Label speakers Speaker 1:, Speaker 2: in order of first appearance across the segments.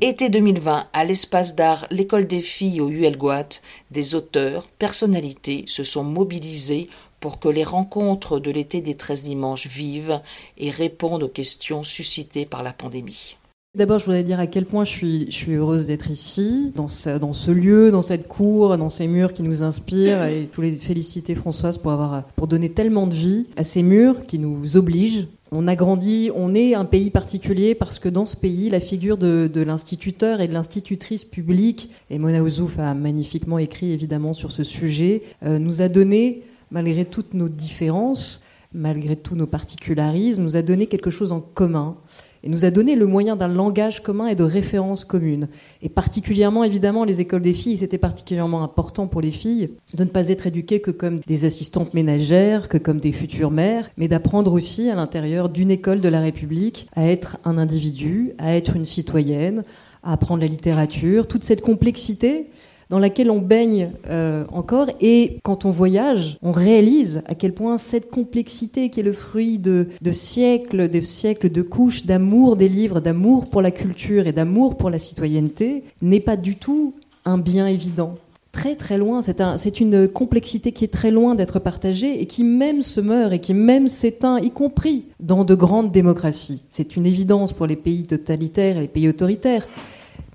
Speaker 1: Été 2020, à l'espace d'art L'école des filles au ULGOAT, des auteurs, personnalités se sont mobilisés pour que les rencontres de l'été des 13 dimanches vivent et répondent aux questions suscitées par la pandémie.
Speaker 2: D'abord, je voudrais dire à quel point je suis, heureuse d'être ici, dans ce, dans ce lieu, dans cette cour, dans ces murs qui nous inspirent. Et je voulais féliciter Françoise pour avoir, pour donner tellement de vie à ces murs qui nous obligent. On a grandi, on est un pays particulier parce que dans ce pays, la figure de, l'instituteur et de l'institutrice publique, et Mona Ouzouf a magnifiquement écrit évidemment sur ce sujet, euh, nous a donné malgré toutes nos différences, malgré tous nos particularismes, nous a donné quelque chose en commun et nous a donné le moyen d'un langage commun et de références communes. Et particulièrement, évidemment, les écoles des filles, c'était particulièrement important pour les filles de ne pas être éduquées que comme des assistantes ménagères, que comme des futures mères, mais d'apprendre aussi à l'intérieur d'une école de la République à être un individu, à être une citoyenne, à apprendre la littérature, toute cette complexité dans laquelle on baigne euh, encore. Et quand on voyage, on réalise à quel point cette complexité qui est le fruit de, de siècles, des siècles de couches d'amour des livres, d'amour pour la culture et d'amour pour la citoyenneté, n'est pas du tout un bien évident. Très très loin, c'est un, une complexité qui est très loin d'être partagée et qui même se meurt et qui même s'éteint, y compris dans de grandes démocraties. C'est une évidence pour les pays totalitaires et les pays autoritaires.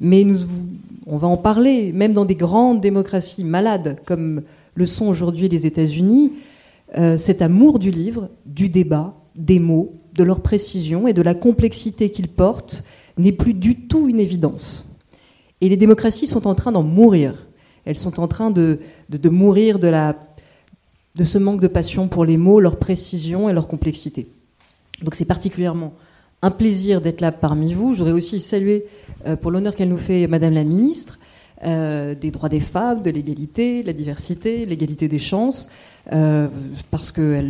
Speaker 2: Mais nous, on va en parler, même dans des grandes démocraties malades comme le sont aujourd'hui les États-Unis, euh, cet amour du livre, du débat, des mots, de leur précision et de la complexité qu'ils portent n'est plus du tout une évidence. Et les démocraties sont en train d'en mourir. Elles sont en train de, de, mourir de, la, de ce manque de passion pour les mots, leur précision et leur complexité. Donc c'est particulièrement un plaisir d'être là parmi vous. Je voudrais aussi saluer euh, pour l'honneur qu'elle nous fait Madame la Ministre euh, des droits des femmes, de l'égalité, de la diversité, l'égalité des chances, euh, parce que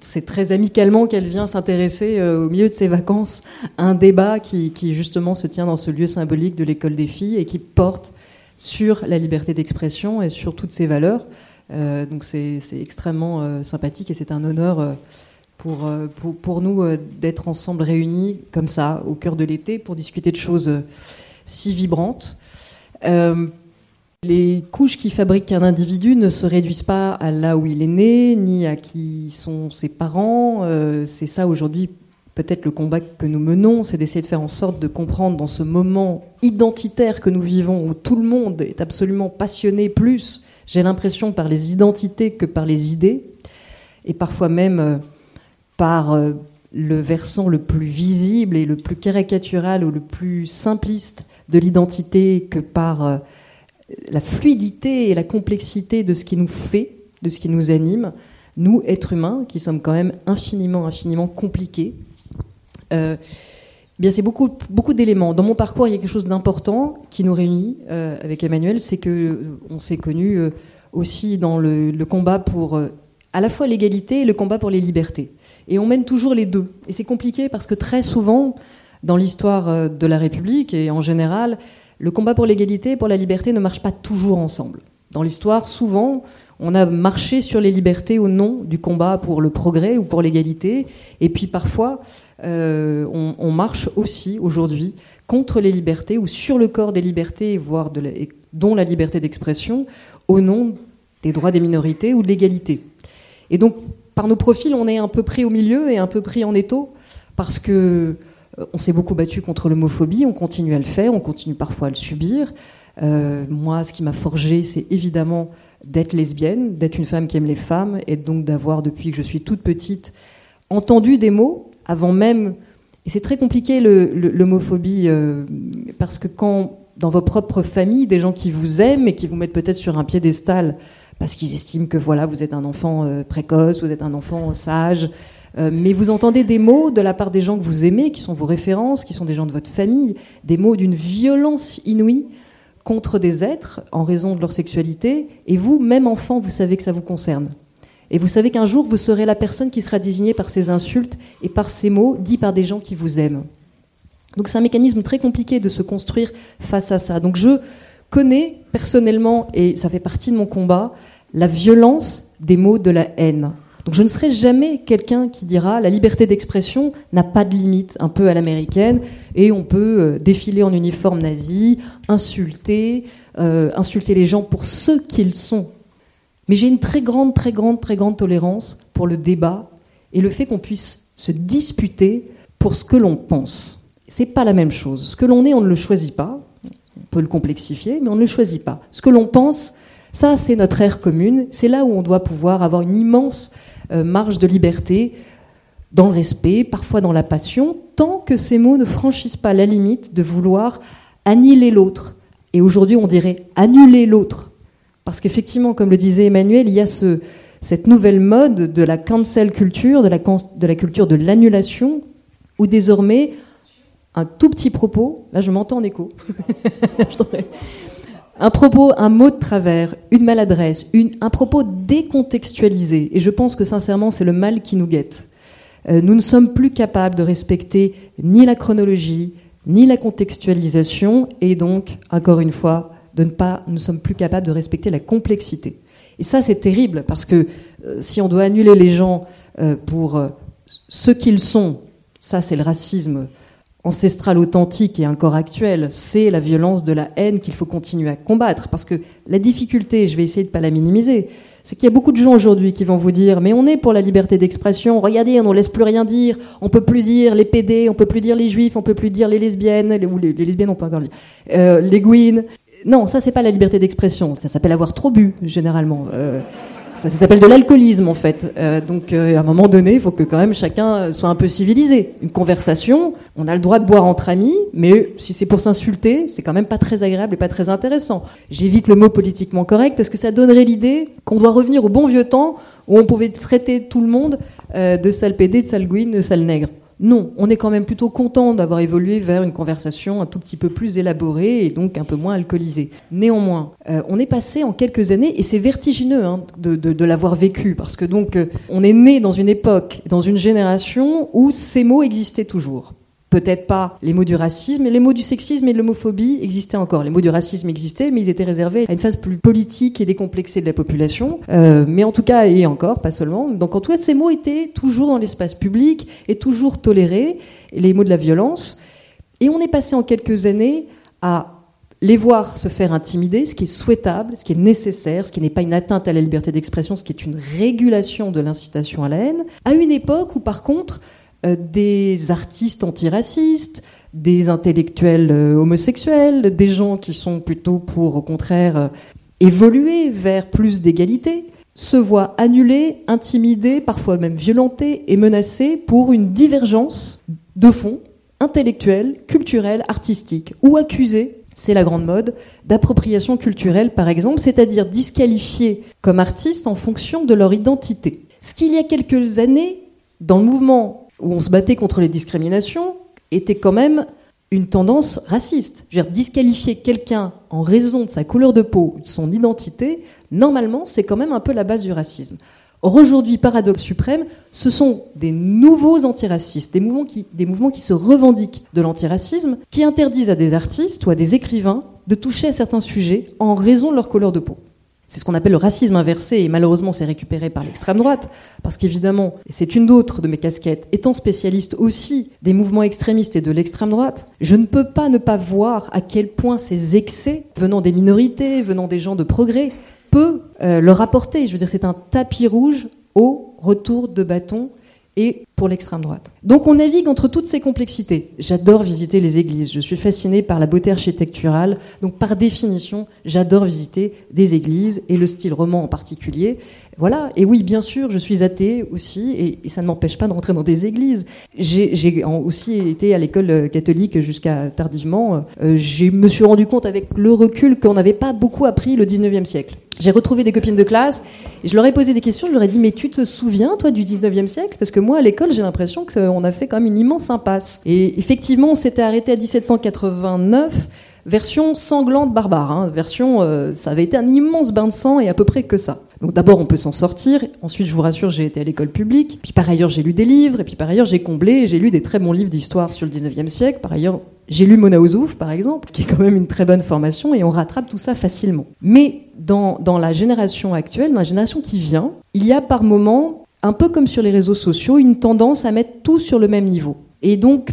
Speaker 2: c'est très amicalement qu'elle vient s'intéresser au milieu de ses vacances à un débat qui, qui, justement se tient dans ce lieu symbolique de l'école des filles et qui porte sur la liberté d'expression et sur toutes ses valeurs. donc c'est extrêmement sympathique et c'est un honneur pour, euh, pour, pour nous euh, d'être ensemble réunis comme ça au cœur de l'été pour discuter de choses euh, si vibrantes. les couches qui fabriquent un individu ne se réduisent pas à là où il est né, ni à qui sont ses parents. c'est ça aujourd'hui peut-être le combat que nous menons, c'est d'essayer de faire en sorte de comprendre dans ce moment identitaire que nous vivons, où tout le monde est absolument passionné, plus, j'ai l'impression, par les identités que par les idées, et parfois même par euh, le versant le plus visible et le plus caricatural ou le plus simpliste de l'identité que par euh, la fluidité et la complexité de ce qui nous fait, de ce qui nous anime, nous, êtres humains, qui sommes quand même infiniment, infiniment compliqués. Euh, eh bien, c'est beaucoup, beaucoup d'éléments. Dans mon parcours, il y a quelque chose d'important qui nous réunit avec Emmanuel, c'est que on s'est connus aussi dans le, le combat pour à la fois l'égalité et le combat pour les libertés. Et on mène toujours les deux. Et c'est compliqué parce que très souvent, dans l'histoire euh, de la République et en général, le combat pour l'égalité et pour la liberté ne marche pas toujours ensemble. Dans l'histoire, souvent, on a marché sur les libertés au nom du combat pour le progrès ou pour l'égalité. Et puis parfois, euh, on, marche aussi aujourd'hui contre les libertés ou sur le corps des libertés, voire dont la liberté d'expression, au nom des droits des minorités ou de l'égalité. Et donc, par nos profils, on est un peu pris au milieu et un peu pris en étau, parce que euh, on s'est beaucoup battu contre l'homophobie, on continue à le faire, on continue parfois à le subir. Euh, moi, ce qui m'a forgé, c'est évidemment d'être lesbienne, d'être une femme qui aime les femmes, et donc d'avoir, depuis que je suis toute petite, entendu des mots avant même. Et c'est très compliqué l'homophobie, euh, parce que quand, dans vos propres familles, des gens qui vous aiment et qui vous mettent peut-être sur un piédestal, parce qu'ils estiment que voilà, vous êtes un enfant euh, précoce, vous êtes un enfant sage. Euh, mais vous entendez des mots de la part des gens que vous aimez, qui sont vos références, qui sont des gens de votre famille, des mots d'une violence inouïe contre des êtres en raison de leur sexualité. Et vous, même enfant, vous savez que ça vous concerne. Et vous savez qu'un jour, vous serez la personne qui sera désignée par ces insultes et par ces mots dits par des gens qui vous aiment. Donc c'est un mécanisme très compliqué de se construire face à ça. Donc je, connais personnellement, et ça fait partie de mon combat, la violence des mots de la haine. Donc je ne serai jamais quelqu'un qui dira la liberté d'expression n'a pas de limite, un peu à l'américaine, et on peut euh, défiler en uniforme nazi, insulter, euh, insulter les gens pour ce qu'ils sont. Mais j'ai une très grande, très grande, très grande tolérance pour le débat et le fait qu'on puisse se disputer pour ce que l'on pense. C'est pas la même chose. Ce que l'on est, on ne le choisit pas. Peut le complexifier, mais on ne le choisit pas. Ce que l'on pense, ça, c'est notre ère commune. C'est là où on doit pouvoir avoir une immense euh, marge de liberté dans le respect, parfois dans la passion, tant que ces mots ne franchissent pas la limite de vouloir annihiler l'autre. Et aujourd'hui, on dirait annuler l'autre. Parce qu'effectivement, comme le disait Emmanuel, il y a ce, cette nouvelle mode de la cancel culture, de la, de la culture de l'annulation, où désormais, un tout petit propos, là je m'entends en écho, un propos, un mot de travers, une maladresse, un propos décontextualisé, et je pense que sincèrement c'est le mal qui nous guette. Euh, nous ne sommes plus capables de respecter ni la chronologie, ni la contextualisation, et donc, encore une fois, de ne pas, nous ne sommes plus capables de respecter la complexité. Et ça, c'est terrible, parce que euh, si on doit annuler les gens euh, pour ce qu'ils sont, ça, c'est le racisme ancestral authentique et encore actuel, c'est la violence de la haine qu'il faut continuer à combattre. Parce que la difficulté, je vais essayer de ne pas la minimiser, c'est qu'il y a beaucoup de gens aujourd'hui qui vont vous dire mais on est pour la liberté d'expression, regardez, on ne laisse plus rien dire, on peut plus dire les PD, on peut plus dire les juifs, on peut plus dire les lesbiennes, les, lesbiennes on peut encore dire, les gouines, non, ça c'est pas la liberté d'expression. Ça s'appelle avoir trop bu généralement. Euh, ça, s'appelle de l'alcoolisme en fait. Euh, donc euh, à un moment donné, il faut que quand même chacun soit un peu civilisé. Une conversation, on a le droit de boire entre amis, mais si c'est pour s'insulter, c'est quand même pas très agréable et pas très intéressant. J'évite le mot politiquement correct parce que ça donnerait l'idée qu'on doit revenir au bon vieux temps où on pouvait traiter tout le monde de sale pédé, de sale gouine, de sale nègre. Non, on est quand même plutôt content d'avoir évolué vers une conversation un tout petit peu plus élaborée et donc un peu moins alcoolisée. Néanmoins, euh, on est passé en quelques années, et c'est vertigineux hein, de, l'avoir vécu, parce que donc euh, on est né dans une époque, dans une génération où ces mots existaient toujours peut-être pas les mots du racisme, mais les mots du sexisme et de l'homophobie existaient encore. Les mots du racisme existaient, mais ils étaient réservés à une phase plus politique et décomplexée de la population. Euh, mais en tout cas, et encore, pas seulement. Donc en tout cas, ces mots étaient toujours dans l'espace public et toujours tolérés, les mots de la violence. Et on est passé en quelques années à les voir se faire intimider, ce qui est souhaitable, ce qui est nécessaire, ce qui n'est pas une atteinte à la liberté d'expression, ce qui est une régulation de l'incitation à la haine, à une époque où par contre des artistes antiracistes, des intellectuels euh, homosexuels, des gens qui sont plutôt pour, au contraire, euh, évoluer vers plus d'égalité, se voient annulés, intimidés, parfois même violentés et menacés pour une divergence de fond intellectuelle, culturelle, artistique, ou accusés c'est la grande mode, d'appropriation culturelle par exemple, c'est-à-dire disqualifiés comme artistes en fonction de leur identité. Ce qu'il y a quelques années, dans le mouvement où on se battait contre les discriminations, était quand même une tendance raciste. Disqualifier quelqu'un en raison de sa couleur de peau, de son identité, normalement, c'est quand même un peu la base du racisme. Or, aujourd'hui, paradoxe suprême, ce sont des nouveaux antiracistes, des mouvements qui, des mouvements qui se revendiquent de l'antiracisme, qui interdisent à des artistes ou à des écrivains de toucher à certains sujets en raison de leur couleur de peau. C'est ce qu'on appelle le racisme inversé, et malheureusement c'est récupéré par l'extrême droite, parce qu'évidemment, c'est une d'autres de mes casquettes, étant spécialiste aussi des mouvements extrémistes et de l'extrême droite, je ne peux pas ne pas voir à quel point ces excès, venant des minorités, venant des gens de progrès, peut euh, leur apporter. Je veux dire, c'est un tapis rouge au retour de bâton et pour l'extrême droite. Donc on navigue entre toutes ces complexités. J'adore visiter les églises, je suis fascinée par la beauté architecturale, donc par définition, j'adore visiter des églises et le style roman en particulier. Voilà, et oui, bien sûr, je suis athée aussi, et, ça ne m'empêche pas de rentrer dans des églises. J'ai aussi été à l'école catholique jusqu'à tardivement. Euh, je me suis rendu compte avec le recul qu'on n'avait pas beaucoup appris le 19e siècle. J'ai retrouvé des copines de classe et je leur ai posé des questions. Je leur ai dit Mais tu te souviens, toi, du 19e siècle? Parce que moi, à l'école, j'ai l'impression qu'on a fait quand même une immense impasse. Et effectivement, on s'était arrêté à 1789, version sanglante barbare. Hein. Version, euh, ça avait été un immense bain de sang et à peu près que ça. Donc d'abord, on peut s'en sortir. Ensuite, je vous rassure, j'ai été à l'école publique. Puis par ailleurs, j'ai lu des livres. Et puis par ailleurs, j'ai comblé. J'ai lu des très bons livres d'histoire sur le 19e siècle. Par ailleurs, j'ai lu Mona Ozouf, par exemple, qui est quand même une très bonne formation, et on rattrape tout ça facilement. Mais dans la génération actuelle, dans la génération qui vient, il y a par moments un peu comme sur les réseaux sociaux, une tendance à mettre tout sur le même niveau. Et donc,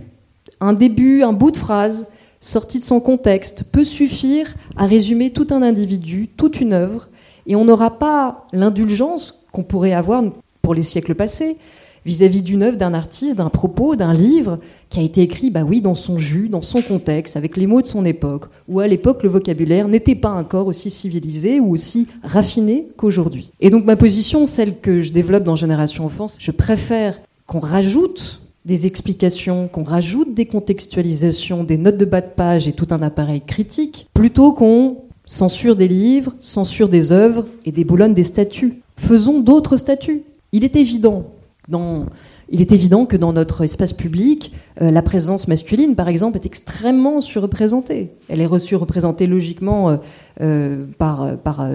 Speaker 2: un début, un bout de phrase, sorti de son contexte, peut suffire à résumer tout un individu, toute une œuvre, et on n'aura pas l'indulgence qu'on pourrait avoir pour les siècles passés vis-à-vis d'une œuvre, d'un artiste, d'un propos, d'un livre qui a été écrit, bah oui, dans son jus, dans son contexte, avec les mots de son époque, où à l'époque le vocabulaire n'était pas encore aussi civilisé ou aussi raffiné qu'aujourd'hui. Et donc ma position, celle que je développe dans Génération Enfance, je préfère qu'on rajoute des explications, qu'on rajoute des contextualisations, des notes de bas de page et tout un appareil critique, plutôt qu'on censure des livres, censure des œuvres et déboulonne des statuts. Faisons d'autres statuts. Il est évident il est évident que dans notre espace public, euh, la présence masculine, par exemple, est extrêmement surreprésentée. Elle est surreprésentée logiquement euh, euh, par, par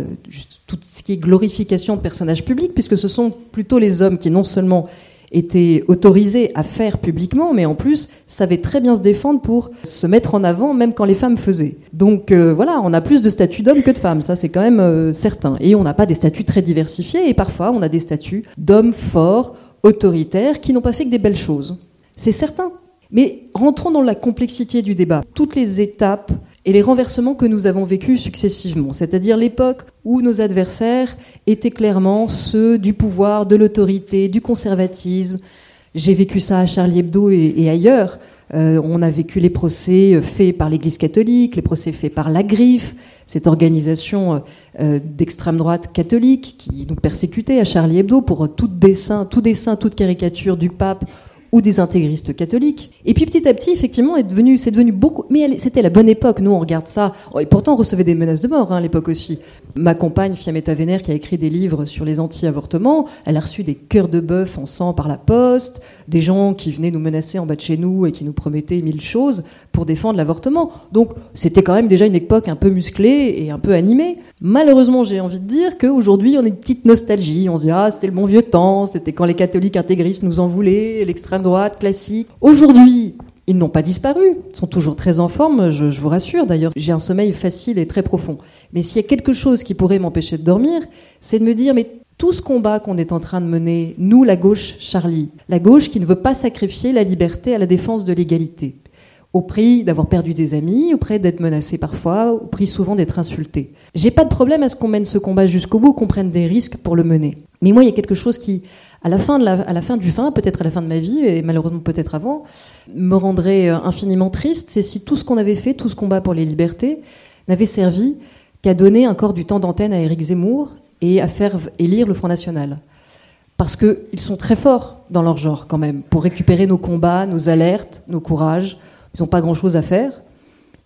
Speaker 2: tout ce qui est glorification de personnages publics, puisque ce sont plutôt les hommes qui non seulement étaient autorisés à faire publiquement, mais en plus savaient très bien se défendre pour se mettre en avant, même quand les femmes faisaient. Donc voilà, on a plus de statuts d'hommes que de femmes, ça c'est quand même certain. Et on n'a pas des statuts très diversifiés, et parfois on a des statuts d'hommes forts, autoritaires qui n'ont pas fait que des belles choses. C'est certain. Mais rentrons dans la complexité du débat. Toutes les étapes et les renversements que nous avons vécus successivement, c'est-à-dire l'époque où nos adversaires étaient clairement ceux du pouvoir, de l'autorité, du conservatisme. J'ai vécu ça à Charlie Hebdo et, ailleurs. Euh, on a vécu les procès faits par l'Église catholique, les procès faits par la Griffe, cette organisation euh, euh, d'extrême droite catholique qui nous persécutait à Charlie Hebdo pour tout dessin, tout dessin, toute caricature du pape ou des intégristes catholiques. Et puis petit à petit, effectivement, c'est devenu beaucoup. Mais c'était la bonne époque. Nous, on regarde ça. Oh, et pourtant, on recevait des menaces de mort hein, à l'époque aussi. Ma compagne, Fiametta Vénère, qui a écrit des livres sur les anti-avortements, elle a reçu des cœurs de bœuf en sang par la poste, des gens qui venaient nous menacer en bas de chez nous et qui nous promettaient mille choses pour défendre l'avortement. Donc, c'était quand même déjà une époque un peu musclée et un peu animée. Malheureusement, j'ai envie de dire qu'aujourd'hui, on a une petite nostalgie. On se dit, ah, c'était le bon vieux temps, c'était quand les catholiques intégristes nous en voulaient, droite classique. Aujourd'hui, ils n'ont pas disparu, ils sont toujours très en forme, je, vous rassure. D'ailleurs, j'ai un sommeil facile et très profond. Mais s'il y a quelque chose qui pourrait m'empêcher de dormir, c'est de me dire, mais tout ce combat qu'on est en train de mener, nous, la gauche Charlie, la gauche qui ne veut pas sacrifier la liberté à la défense de l'égalité, au prix d'avoir perdu des amis, au prix d'être menacé parfois, au prix souvent d'être insulté. J'ai pas de problème à ce qu'on mène ce combat jusqu'au bout, qu'on prenne des risques pour le mener. Mais moi, il y a quelque chose qui, à la fin, de à la fin du fin, peut-être à la fin de ma vie, et malheureusement peut-être avant, me rendrait euh, infiniment triste, c'est si tout ce qu'on avait fait, tout ce combat pour les libertés, n'avait servi qu'à donner encore du temps d'antenne à Éric Zemmour et à faire élire le Front National. Parce qu'ils sont très forts dans leur genre quand même, pour récupérer nos combats, nos alertes, nos courages, ils n'ont pas grand-chose à faire.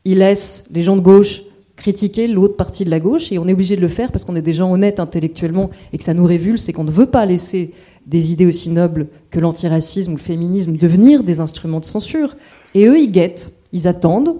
Speaker 2: Ils laissent les gens de gauche critiquer l'autre partie de la gauche et on est obligé de le faire parce qu'on est des gens honnêtes intellectuellement et que ça nous révulse et qu'on ne veut pas laisser des idées aussi nobles que l'antiracisme ou le féminisme devenir des instruments de censure. Et eux, ils guettent, ils attendent,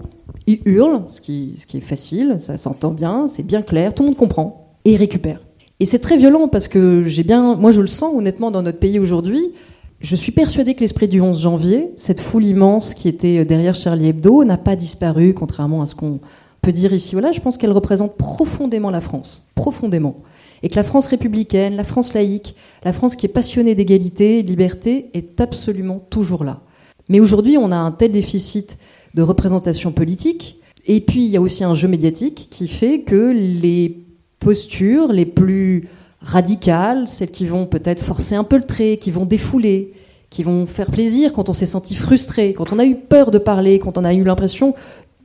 Speaker 2: ils hurlent, ce qui, est facile, ça s'entend bien, c'est bien clair, tout le monde comprend, et ils récupèrent. Et c'est très violent parce que j'ai bien, moi je le sens honnêtement dans notre pays aujourd'hui, je suis persuadée que l'esprit du 11 janvier, cette foule immense qui était derrière Charlie Hebdo, n'a pas disparu, contrairement à ce qu'on peut dire ici ou là. Je pense qu'elle représente profondément la France, profondément. Et que la France républicaine, la France laïque, la France qui est passionnée d'égalité et de liberté est absolument toujours là. Mais aujourd'hui, on a un tel déficit de représentation politique, et puis il y a aussi un jeu médiatique qui fait que les postures les plus radicales, celles qui vont peut-être forcer un peu le trait, qui vont défouler, qui vont faire plaisir quand on s'est senti frustré, quand on a eu peur de parler, quand on a eu l'impression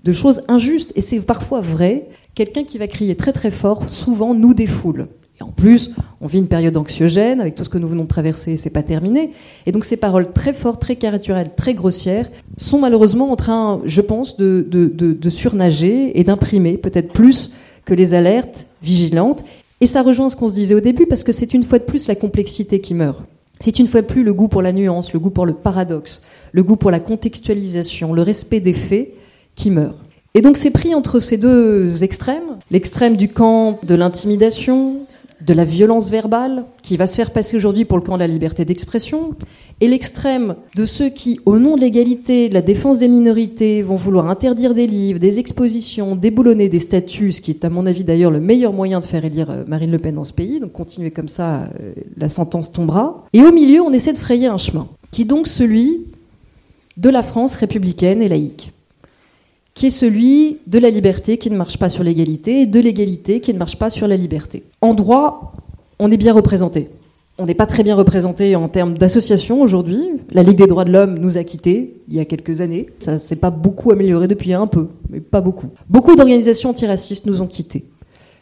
Speaker 2: de choses injustes. Et c'est parfois vrai, quelqu'un qui va crier très très fort, souvent nous défoule. Et en plus, on vit une période anxiogène, avec tout ce que nous venons de traverser, c'est pas terminé. Et donc ces paroles très fortes, très caricaturelles, très grossières, sont malheureusement en train, je pense, de, de surnager et d'imprimer peut-être plus que les alertes vigilantes. Et ça rejoint ce qu'on se disait au début, parce que c'est une fois de plus la complexité qui meurt. C'est une fois de plus le goût pour la nuance, le goût pour le paradoxe, le goût pour la contextualisation, le respect des faits qui meurt. Et donc c'est pris entre ces deux extrêmes, l'extrême du camp de l'intimidation, de la violence verbale, qui va se faire passer aujourd'hui pour le camp de la liberté d'expression, et l'extrême de ceux qui, au nom de l'égalité, de la défense des minorités, vont vouloir interdire des livres, des expositions, déboulonner des statuts, ce qui est à mon avis d'ailleurs le meilleur moyen de faire élire euh, Marine Le Pen dans ce pays, donc continuez comme ça, euh, la sentence tombera. Et au milieu, on essaie de frayer un chemin, qui est donc celui de la France républicaine et laïque qui est celui de la liberté qui ne marche pas sur l'égalité et de l'égalité qui ne marche pas sur la liberté. En droit, on est bien représenté. On n'est pas très bien représenté en termes d'association aujourd'hui. La Ligue des droits de l'homme nous a quittés il y a quelques années. Ça s'est pas beaucoup amélioré depuis un peu, mais pas beaucoup. Beaucoup d'organisations antiracistes nous ont quittés.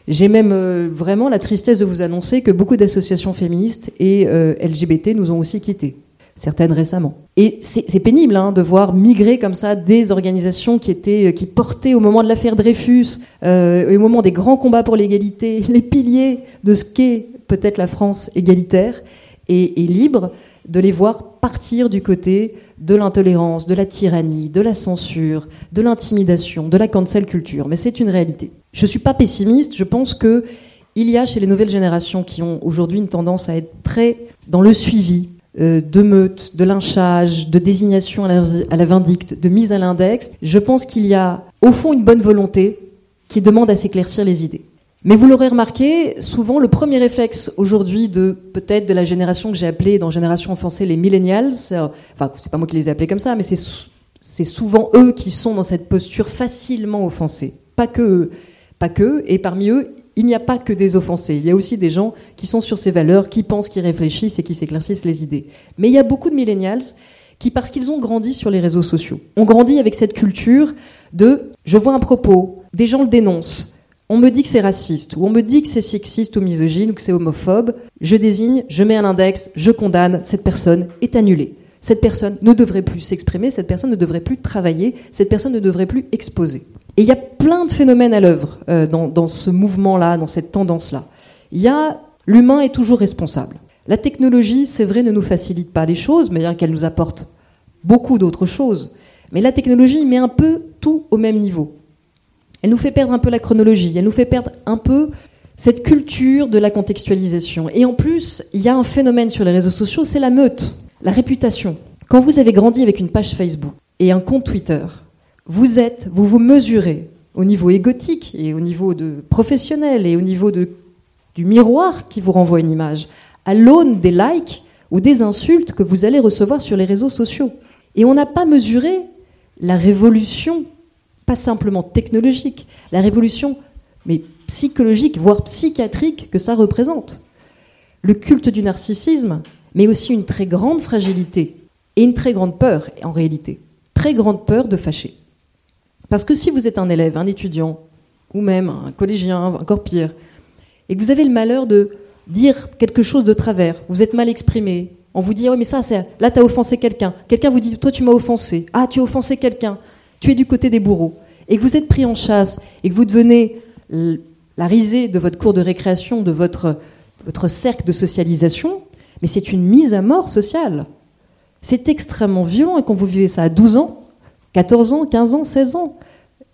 Speaker 2: J'ai même euh, vraiment la tristesse de vous annoncer que beaucoup d'associations féministes et euh, LGBT nous ont aussi quittés certaines récemment. Et c'est pénible hein, de voir migrer comme ça des organisations qui étaient, euh, qui portaient au moment de l'affaire Dreyfus, euh, au moment des grands combats pour l'égalité, les piliers de ce qu'est peut-être la France égalitaire et, libre, de les voir partir du côté de l'intolérance, de la tyrannie, de la censure, de l'intimidation, de la cancel culture. Mais c'est une réalité. Je ne suis pas pessimiste. Je pense que il y a chez les nouvelles générations qui ont aujourd'hui une tendance à être très dans le suivi, de meute, de lynchage, de désignation à la, vindicte, de mise à l'index, je pense qu'il y a au fond une bonne volonté qui demande à s'éclaircir les idées. Mais vous l'aurez remarqué, souvent le premier réflexe aujourd'hui de peut-être de la génération que j'ai appelée dans Génération Offensée les millennials, enfin c'est pas moi qui les ai appelés comme ça, mais c'est souvent eux qui sont dans cette posture facilement offensés. Pas que, pas que, et parmi eux, il n'y a pas que des offensés, il y a aussi des gens qui sont sur ces valeurs, qui pensent, qui réfléchissent et qui s'éclaircissent les idées. Mais il y a beaucoup de millennials qui, parce qu'ils ont grandi sur les réseaux sociaux, ont grandi avec cette culture de je vois un propos, des gens le dénoncent, on me dit que c'est raciste, ou on me dit que c'est sexiste ou misogyne, ou que c'est homophobe, je désigne, je mets un index, je condamne, cette personne est annulée. Cette personne ne devrait plus s'exprimer, cette personne ne devrait plus travailler, cette personne ne devrait plus exposer. Et il y a plein de phénomènes à l'œuvre euh, dans, ce mouvement-là, dans cette tendance-là. Il y a l'humain est toujours responsable. La technologie, c'est vrai, ne nous facilite pas les choses, mais bien qu'elle nous apporte beaucoup d'autres choses. Mais la technologie met un peu tout au même niveau. Elle nous fait perdre un peu la chronologie, elle nous fait perdre un peu cette culture de la contextualisation. Et en plus, il y a un phénomène sur les réseaux sociaux, c'est la meute, la réputation. Quand vous avez grandi avec une page Facebook et un compte Twitter, vous êtes, vous vous mesurez au niveau égotique et au niveau de professionnel et au niveau de, du miroir qui vous renvoie une image, à l'aune des likes ou des insultes que vous allez recevoir sur les réseaux sociaux. Et on n'a pas mesuré la révolution, pas simplement technologique, la révolution, mais psychologique, voire psychiatrique que ça représente. Le culte du narcissisme, mais aussi une très grande fragilité et une très grande peur, en réalité. Très grande peur de fâcher. Parce que si vous êtes un élève, un étudiant, ou même un collégien, encore pire, et que vous avez le malheur de dire quelque chose de travers, vous êtes mal exprimé, on vous dit, oh, mais ça, c'est, là, tu as offensé quelqu'un. Quelqu'un vous dit, toi, tu m'as offensé. Ah, tu as offensé quelqu'un. Tu es du côté des bourreaux. Et que vous êtes pris en chasse, et que vous devenez la risée de votre cours de récréation, de votre cercle de socialisation, mais c'est une mise à mort sociale. C'est extrêmement violent, et quand vous vivez ça à 12 ans, 14 ans, 15 ans, 16 ans.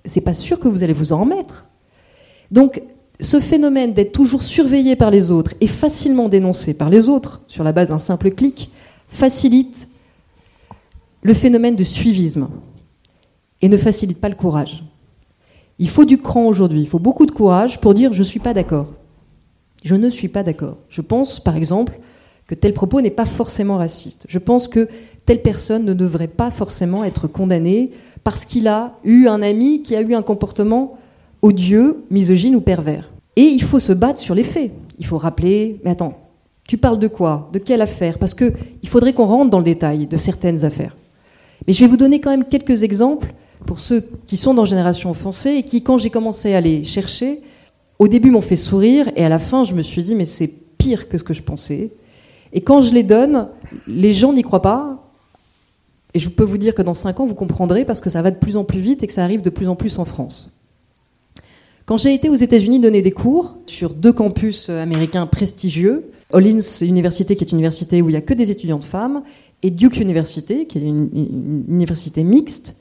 Speaker 2: C'est pas sûr que vous allez vous en remettre. Donc, ce phénomène d'être toujours surveillé par les autres et facilement dénoncé par les autres sur la base d'un simple clic facilite le phénomène de suivisme et ne facilite pas le courage. Il faut du cran aujourd'hui, il faut beaucoup de courage pour dire je ne suis pas d'accord. Je ne suis pas d'accord. Je pense, par exemple, que tel propos n'est pas forcément raciste. Je pense que telle personne ne devrait pas forcément être condamnée parce qu'il a eu un ami qui a eu un comportement odieux, misogyne ou pervers. Et il faut se battre sur les faits. Il faut rappeler, mais attends, tu parles de quoi? De quelle affaire? Parce qu'il faudrait qu'on rentre dans le détail de certaines affaires. Mais je vais vous donner quand même quelques exemples pour ceux qui sont dans Génération Offensée et qui, quand j'ai commencé à les chercher, au début m'ont fait sourire et à la fin je me suis dit mais c'est pire que ce que je pensais. Et quand je les donne, les gens n'y croient pas. Et je peux vous dire que dans 5 ans, vous comprendrez parce que ça va de plus en plus vite et que ça arrive de plus en plus en France. Quand j'ai été aux États-Unis donner des cours sur deux campus américains prestigieux, Hollins Université, qui est une université où il n'y a que des étudiants de femmes, et Duke University, qui est une, une université mixte,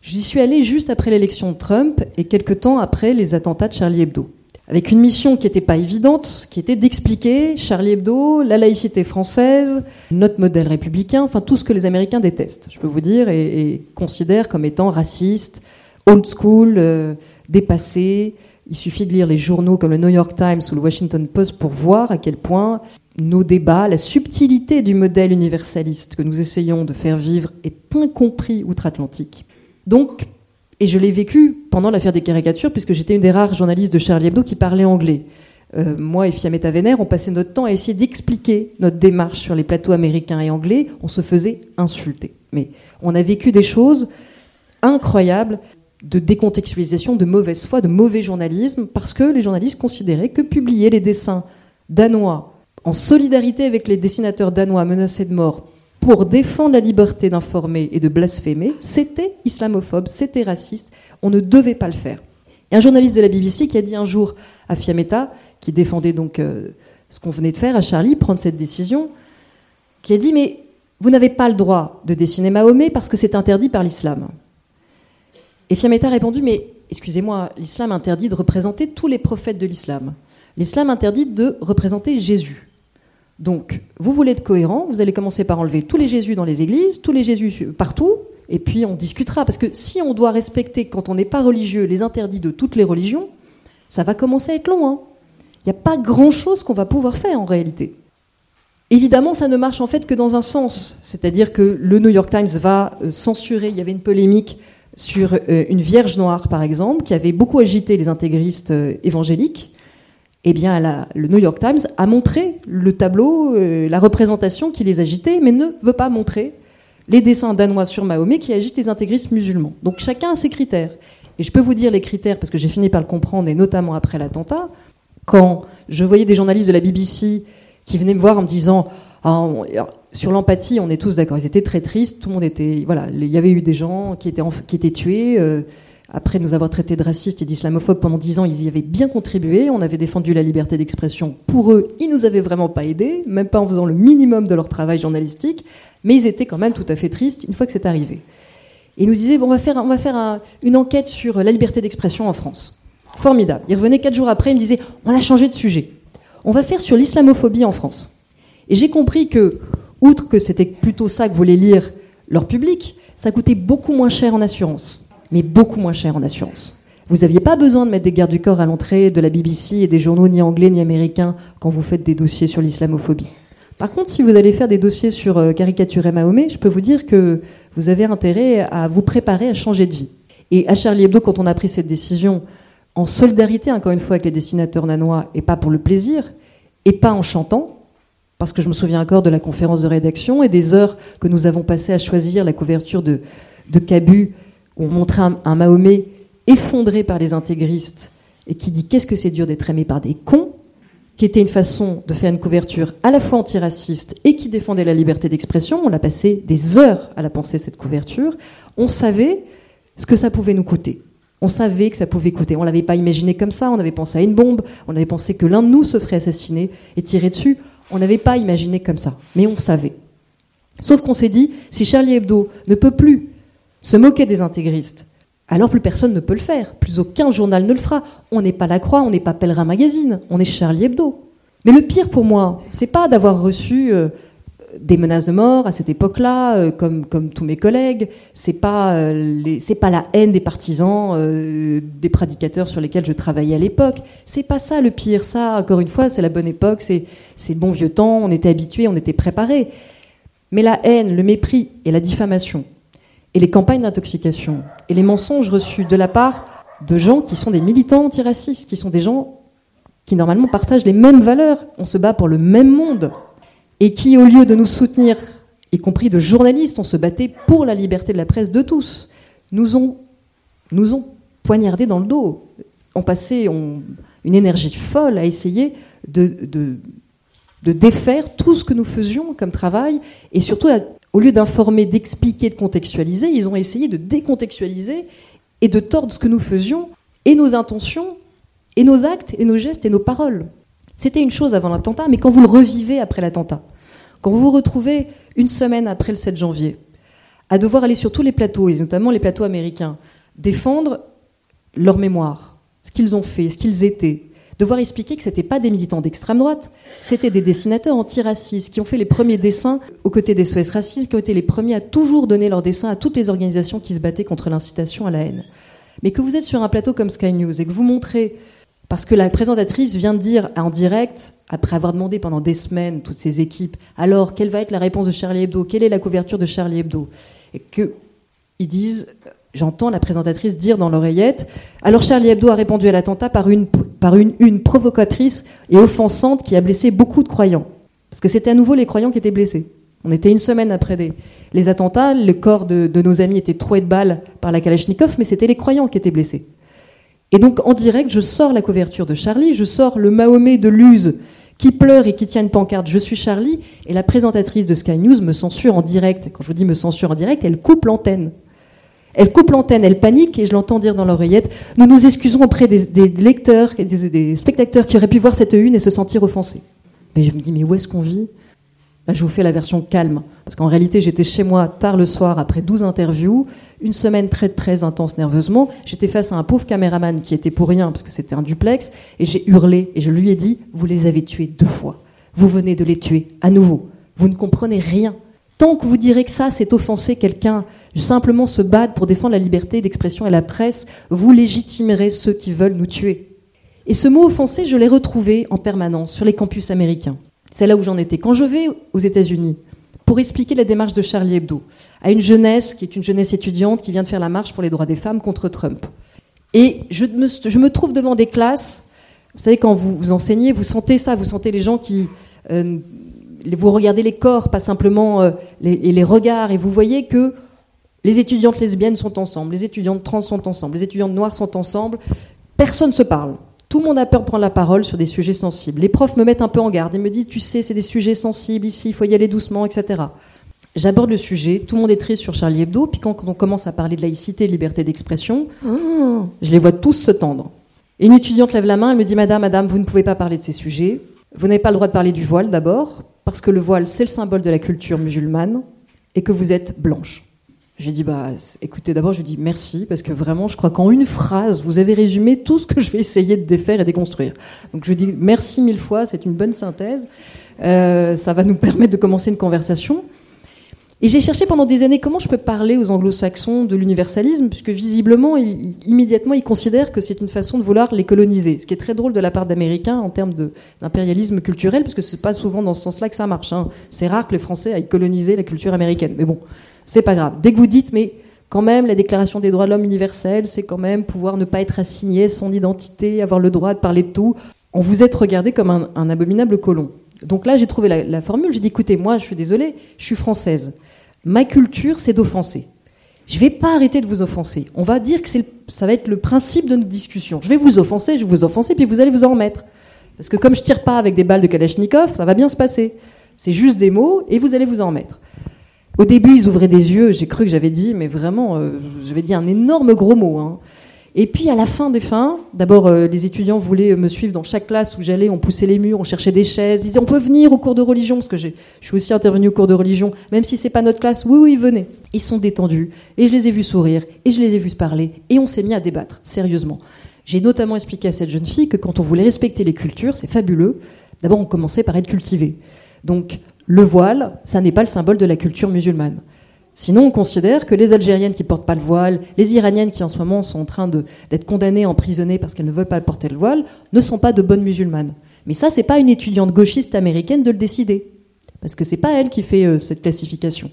Speaker 2: j'y suis allée juste après l'élection de Trump et quelques temps après les attentats de Charlie Hebdo. Avec une mission qui n'était pas évidente, qui était d'expliquer Charlie Hebdo, la laïcité française, notre modèle républicain, enfin tout ce que les Américains détestent, je peux vous dire, et, considèrent comme étant raciste, old school, euh, dépassé. Il suffit de lire les journaux comme le New York Times ou le Washington Post pour voir à quel point nos débats, la subtilité du modèle universaliste que nous essayons de faire vivre est incompris outre-Atlantique. Donc, et je l'ai vécu pendant l'affaire des caricatures, puisque j'étais une des rares journalistes de Charlie Hebdo qui parlait anglais. Euh, moi et Fiametta Vénère, on passait notre temps à essayer d'expliquer notre démarche sur les plateaux américains et anglais. On se faisait insulter. Mais on a vécu des choses incroyables de décontextualisation, de mauvaise foi, de mauvais journalisme, parce que les journalistes considéraient que publier les dessins danois en solidarité avec les dessinateurs danois menacés de mort pour défendre la liberté d'informer et de blasphémer, c'était islamophobe, c'était raciste, on ne devait pas le faire. Et un journaliste de la BBC qui a dit un jour à Fiametta, qui défendait donc euh, ce qu'on venait de faire à Charlie, prendre cette décision, qui a dit Mais vous n'avez pas le droit de dessiner Mahomet parce que c'est interdit par l'islam. Et Fiametta a répondu Mais excusez-moi, l'islam interdit de représenter tous les prophètes de l'islam. L'islam interdit de représenter Jésus. Donc, vous voulez être cohérent, vous allez commencer par enlever tous les Jésus dans les églises, tous les Jésus partout, et puis on discutera. Parce que si on doit respecter, quand on n'est pas religieux, les interdits de toutes les religions, ça va commencer à être long. Hein. Il n'y a pas grand-chose qu'on va pouvoir faire en réalité. Évidemment, ça ne marche en fait que dans un sens. C'est-à-dire que le New York Times va euh, censurer, il y avait une polémique sur euh, une Vierge noire, par exemple, qui avait beaucoup agité les intégristes euh, évangéliques eh bien, le New York Times a montré le tableau, euh, la représentation qui les agitait, mais ne veut pas montrer les dessins danois sur Mahomet qui agitent les intégristes musulmans. Donc chacun a ses critères. Et je peux vous dire les critères parce que j'ai fini par le comprendre, et notamment après l'attentat, quand je voyais des journalistes de la BBC qui venaient me voir en me disant ah, sur l'empathie, on est tous d'accord. Ils étaient très tristes. Tout le monde était voilà. Il y avait eu des gens qui étaient qui étaient tués. Euh, après nous avoir traités de racistes et d'islamophobes pendant dix ans, ils y avaient bien contribué. On avait défendu la liberté d'expression. Pour eux, ils nous avaient vraiment pas aidés, même pas en faisant le minimum de leur travail journalistique. Mais ils étaient quand même tout à fait tristes une fois que c'est arrivé. Ils nous disaient bon, on va faire, on va faire une enquête sur la liberté d'expression en France. Formidable. Ils revenaient quatre jours après, ils me disaient on a changé de sujet. On va faire sur l'islamophobie en France. Et j'ai compris que, outre que c'était plutôt ça que voulait lire leur public, ça coûtait beaucoup moins cher en assurance mais beaucoup moins cher en assurance. Vous n'aviez pas besoin de mettre des gardes du corps à l'entrée de la BBC et des journaux ni anglais ni américains quand vous faites des dossiers sur l'islamophobie. Par contre, si vous allez faire des dossiers sur euh, caricaturer Mahomet, je peux vous dire que vous avez intérêt à vous préparer à changer de vie. Et à Charlie Hebdo, quand on a pris cette décision, en solidarité, encore une fois, avec les dessinateurs nanois, et pas pour le plaisir, et pas en chantant, parce que je me souviens encore de la conférence de rédaction et des heures que nous avons passées à choisir la couverture de, de Cabu on montrait un, Mahomet effondré par les intégristes et qui dit qu'est-ce que c'est dur d'être aimé par des cons, qui était une façon de faire une couverture à la fois antiraciste et qui défendait la liberté d'expression. On a passé des heures à la penser, cette couverture. On savait ce que ça pouvait nous coûter. On savait que ça pouvait coûter. On l'avait pas imaginé comme ça. On avait pensé à une bombe. On avait pensé que l'un de nous se ferait assassiner et tirer dessus. On n'avait pas imaginé comme ça. Mais on savait. Sauf qu'on s'est dit, si Charlie Hebdo ne peut plus se moquer des intégristes, alors plus personne ne peut le faire. Plus aucun journal ne le fera. On n'est pas La Croix, on n'est pas Pèlerin Magazine, on est Charlie Hebdo. Mais le pire pour moi, c'est pas d'avoir reçu euh, des menaces de mort à cette époque-là, euh, comme, comme tous mes collègues. C'est pas euh, pas la haine des partisans, des prédicateurs sur lesquels je travaillais à l'époque. C'est pas ça le pire. Ça, encore une fois, c'est la bonne époque, c'est c'est le bon vieux temps. On était habitués, on était préparés. Mais la haine, le mépris et la diffamation, et les campagnes d'intoxication et les mensonges reçus de la part de gens qui sont des militants antiracistes, qui sont des gens qui normalement partagent les mêmes valeurs, on se bat pour le même monde, et qui, au lieu de nous soutenir, y compris de journalistes, on se battait pour la liberté de la presse de tous, nous ont, nous ont poignardés dans le dos, ont passé une énergie folle à essayer de, de, de défaire tout ce que nous faisions comme travail, et surtout à au lieu d'informer, d'expliquer, de contextualiser, ils ont essayé de décontextualiser et de tordre ce que nous faisions, et nos intentions, et nos actes, et nos gestes, et nos paroles. C'était une chose avant l'attentat, mais quand vous le revivez après l'attentat, quand vous vous retrouvez une semaine après le 7 janvier, à devoir aller sur tous les plateaux, et notamment les plateaux américains, défendre leur mémoire, ce qu'ils ont fait, ce qu'ils étaient, devoir expliquer que c'était pas des militants d'extrême droite, c'était des dessinateurs antiracistes qui ont fait les premiers dessins aux côtés des SOS Racisme, qui ont été les premiers à toujours donner leurs dessins à toutes les organisations qui se battaient contre l'incitation à la haine. Mais que vous êtes sur un plateau comme Sky News et que vous montrez, parce que la présentatrice vient de dire en direct, après avoir demandé pendant des semaines toutes ces équipes, alors quelle va être la réponse de Charlie Hebdo, quelle est la couverture de Charlie Hebdo, et que ils disent J'entends la présentatrice dire dans l'oreillette Alors Charlie Hebdo a répondu à l'attentat par, une, une, provocatrice et offensante qui a blessé beaucoup de croyants. Parce que c'était à nouveau les croyants qui étaient blessés. On était une semaine après les attentats, le corps de, de nos amis était troué de balles par la Kalachnikov, mais c'était les croyants qui étaient blessés. Et donc en direct, je sors la couverture de Charlie, je sors le Mahomet de Luz qui pleure et qui tient une pancarte Je suis Charlie, et la présentatrice de Sky News me censure en direct. Quand je vous dis me censure en direct, elle coupe l'antenne. Elle coupe l'antenne, elle panique et je l'entends dire dans l'oreillette Nous nous excusons auprès des, lecteurs et des, spectateurs qui auraient pu voir cette une et se sentir offensés. Mais je me dis Mais où est-ce qu'on vit? Là, je vous fais la version calme. Parce qu'en réalité, j'étais chez moi tard le soir après 12 interviews, une semaine très très intense nerveusement. J'étais face à un pauvre caméraman qui était pour rien parce que c'était un duplex et j'ai hurlé et je lui ai dit Vous les avez tués deux fois. Vous venez de les tuer à nouveau. Vous ne comprenez rien. Tant que vous direz que ça, c'est offenser quelqu'un, simplement se battre pour défendre la liberté d'expression et la presse, vous légitimerez ceux qui veulent nous tuer. Et ce mot offensé, je l'ai retrouvé en permanence sur les campus américains. C'est là où j'en étais. Quand je vais aux États-Unis pour expliquer la démarche de Charlie Hebdo à une jeunesse qui est une jeunesse étudiante qui vient de faire la marche pour les droits des femmes contre Trump, et je me, trouve devant des classes, vous savez, quand vous, vous enseignez, vous sentez ça, vous sentez les gens qui euh, vous regardez les corps, pas simplement euh, les, les, regards, et vous voyez que les étudiantes lesbiennes sont ensemble, les étudiantes trans sont ensemble, les étudiantes noires sont ensemble. Personne ne se parle. Tout le monde a peur de prendre la parole sur des sujets sensibles. Les profs me mettent un peu en garde. Ils me disent, tu sais, c'est des sujets sensibles ici, il faut y aller doucement, etc. J'aborde le sujet, tout le monde est triste sur Charlie Hebdo, puis quand, on commence à parler de laïcité, liberté d'expression, je les vois tous se tendre. Et une étudiante lève la main, elle me dit, Madame, Madame, vous ne pouvez pas parler de ces sujets. Vous n'avez pas le droit de parler du voile d'abord, parce que le voile, c'est le symbole de la culture musulmane, et que vous êtes blanche. J'ai dit, bah, écoutez, d'abord, je dis merci, parce que vraiment, je crois qu'en une phrase, vous avez résumé tout ce que je vais essayer de défaire et déconstruire. Donc, je dis merci mille fois, c'est une bonne synthèse. Euh, ça va nous permettre de commencer une conversation. Et j'ai cherché pendant des années comment je peux parler aux anglo-saxons de l'universalisme, puisque visiblement, immédiatement, ils considèrent que c'est une façon de vouloir les coloniser. Ce qui est très drôle de la part d'Américains en termes d'impérialisme culturel, parce que c'est pas souvent dans ce sens-là que ça marche. Hein. C'est rare que les Français aillent coloniser la culture américaine. Mais bon, c'est pas grave. Dès que vous dites, mais quand même, la Déclaration des droits de l'homme universelle, c'est quand même pouvoir ne pas être assigné son identité, avoir le droit de parler de tout. On vous êtes regardé comme un, abominable colon. Donc là, j'ai trouvé la formule. J'ai dit, écoutez, moi, je suis désolée, je suis française. Ma culture, c'est d'offenser. Je ne vais pas arrêter de vous offenser. On va dire que ça va être le principe de notre discussion. Je vais vous offenser, je vais vous offenser, puis vous allez vous en remettre. Parce que comme je tire pas avec des balles de Kalachnikov, ça va bien se passer. C'est juste des mots et vous allez vous en remettre. Au début, ils ouvraient des yeux. J'ai cru que j'avais dit, mais vraiment, euh, j'avais dit un énorme gros mot. Hein. Et puis à la fin des fins, d'abord euh, les étudiants voulaient me suivre dans chaque classe où j'allais, on poussait les murs, on cherchait des chaises, ils disaient on peut venir au cours de religion parce que je suis aussi intervenue au cours de religion, même si c'est pas notre classe. Oui oui venez. Ils sont détendus et je les ai vus sourire et je les ai vus se parler et on s'est mis à débattre sérieusement. J'ai notamment expliqué à cette jeune fille que quand on voulait respecter les cultures, c'est fabuleux. D'abord on commençait par être cultivé. Donc le voile, ça n'est pas le symbole de la culture musulmane. Sinon, on considère que les Algériennes qui portent pas le voile, les Iraniennes qui en ce moment sont en train d'être condamnées, emprisonnées parce qu'elles ne veulent pas porter le voile, ne sont pas de bonnes musulmanes. Mais ça, c'est pas une étudiante gauchiste américaine de le décider, parce que c'est pas elle qui fait euh, cette classification.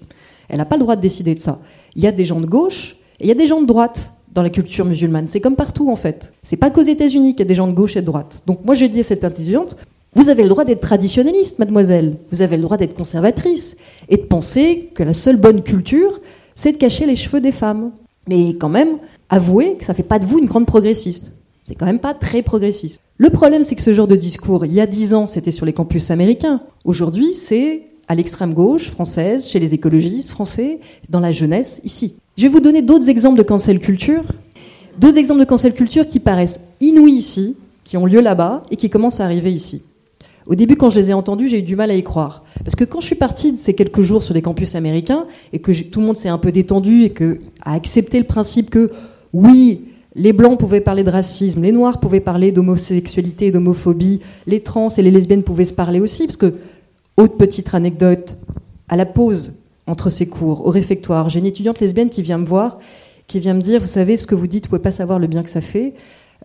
Speaker 2: Elle n'a pas le droit de décider de ça. Il y a des gens de gauche et il y a des gens de droite dans la culture musulmane. C'est comme partout en fait. C'est pas qu'aux États-Unis qu'il y a des gens de gauche et de droite. Donc moi, j'ai dit à cette étudiante, vous avez le droit d'être traditionnaliste, mademoiselle. Vous avez le droit d'être conservatrice et de penser que la seule bonne culture, c'est de cacher les cheveux des femmes. Mais quand même, avouez que ça fait pas de vous une grande progressiste. C'est quand même pas très progressiste. Le problème, c'est que ce genre de discours, il y a dix ans, c'était sur les campus américains. Aujourd'hui, c'est à l'extrême gauche française, chez les écologistes français, dans la jeunesse, ici. Je vais vous donner d'autres exemples de cancel culture. D'autres exemples de cancel culture qui paraissent inouïs ici, qui ont lieu là-bas et qui commencent à arriver ici. Au début, quand je les ai entendus, j'ai eu du mal à y croire. Parce que quand je suis partie de ces quelques jours sur des campus américains et que tout le monde s'est un peu détendu et que a accepté le principe que oui, les blancs pouvaient parler de racisme, les noirs pouvaient parler d'homosexualité et d'homophobie, les trans et les lesbiennes pouvaient se parler aussi, parce que, autre petite anecdote, à la pause entre ces cours, au réfectoire, j'ai une étudiante lesbienne qui vient me voir, qui vient me dire, vous savez, ce que vous dites, vous pouvez pas savoir le bien que ça fait.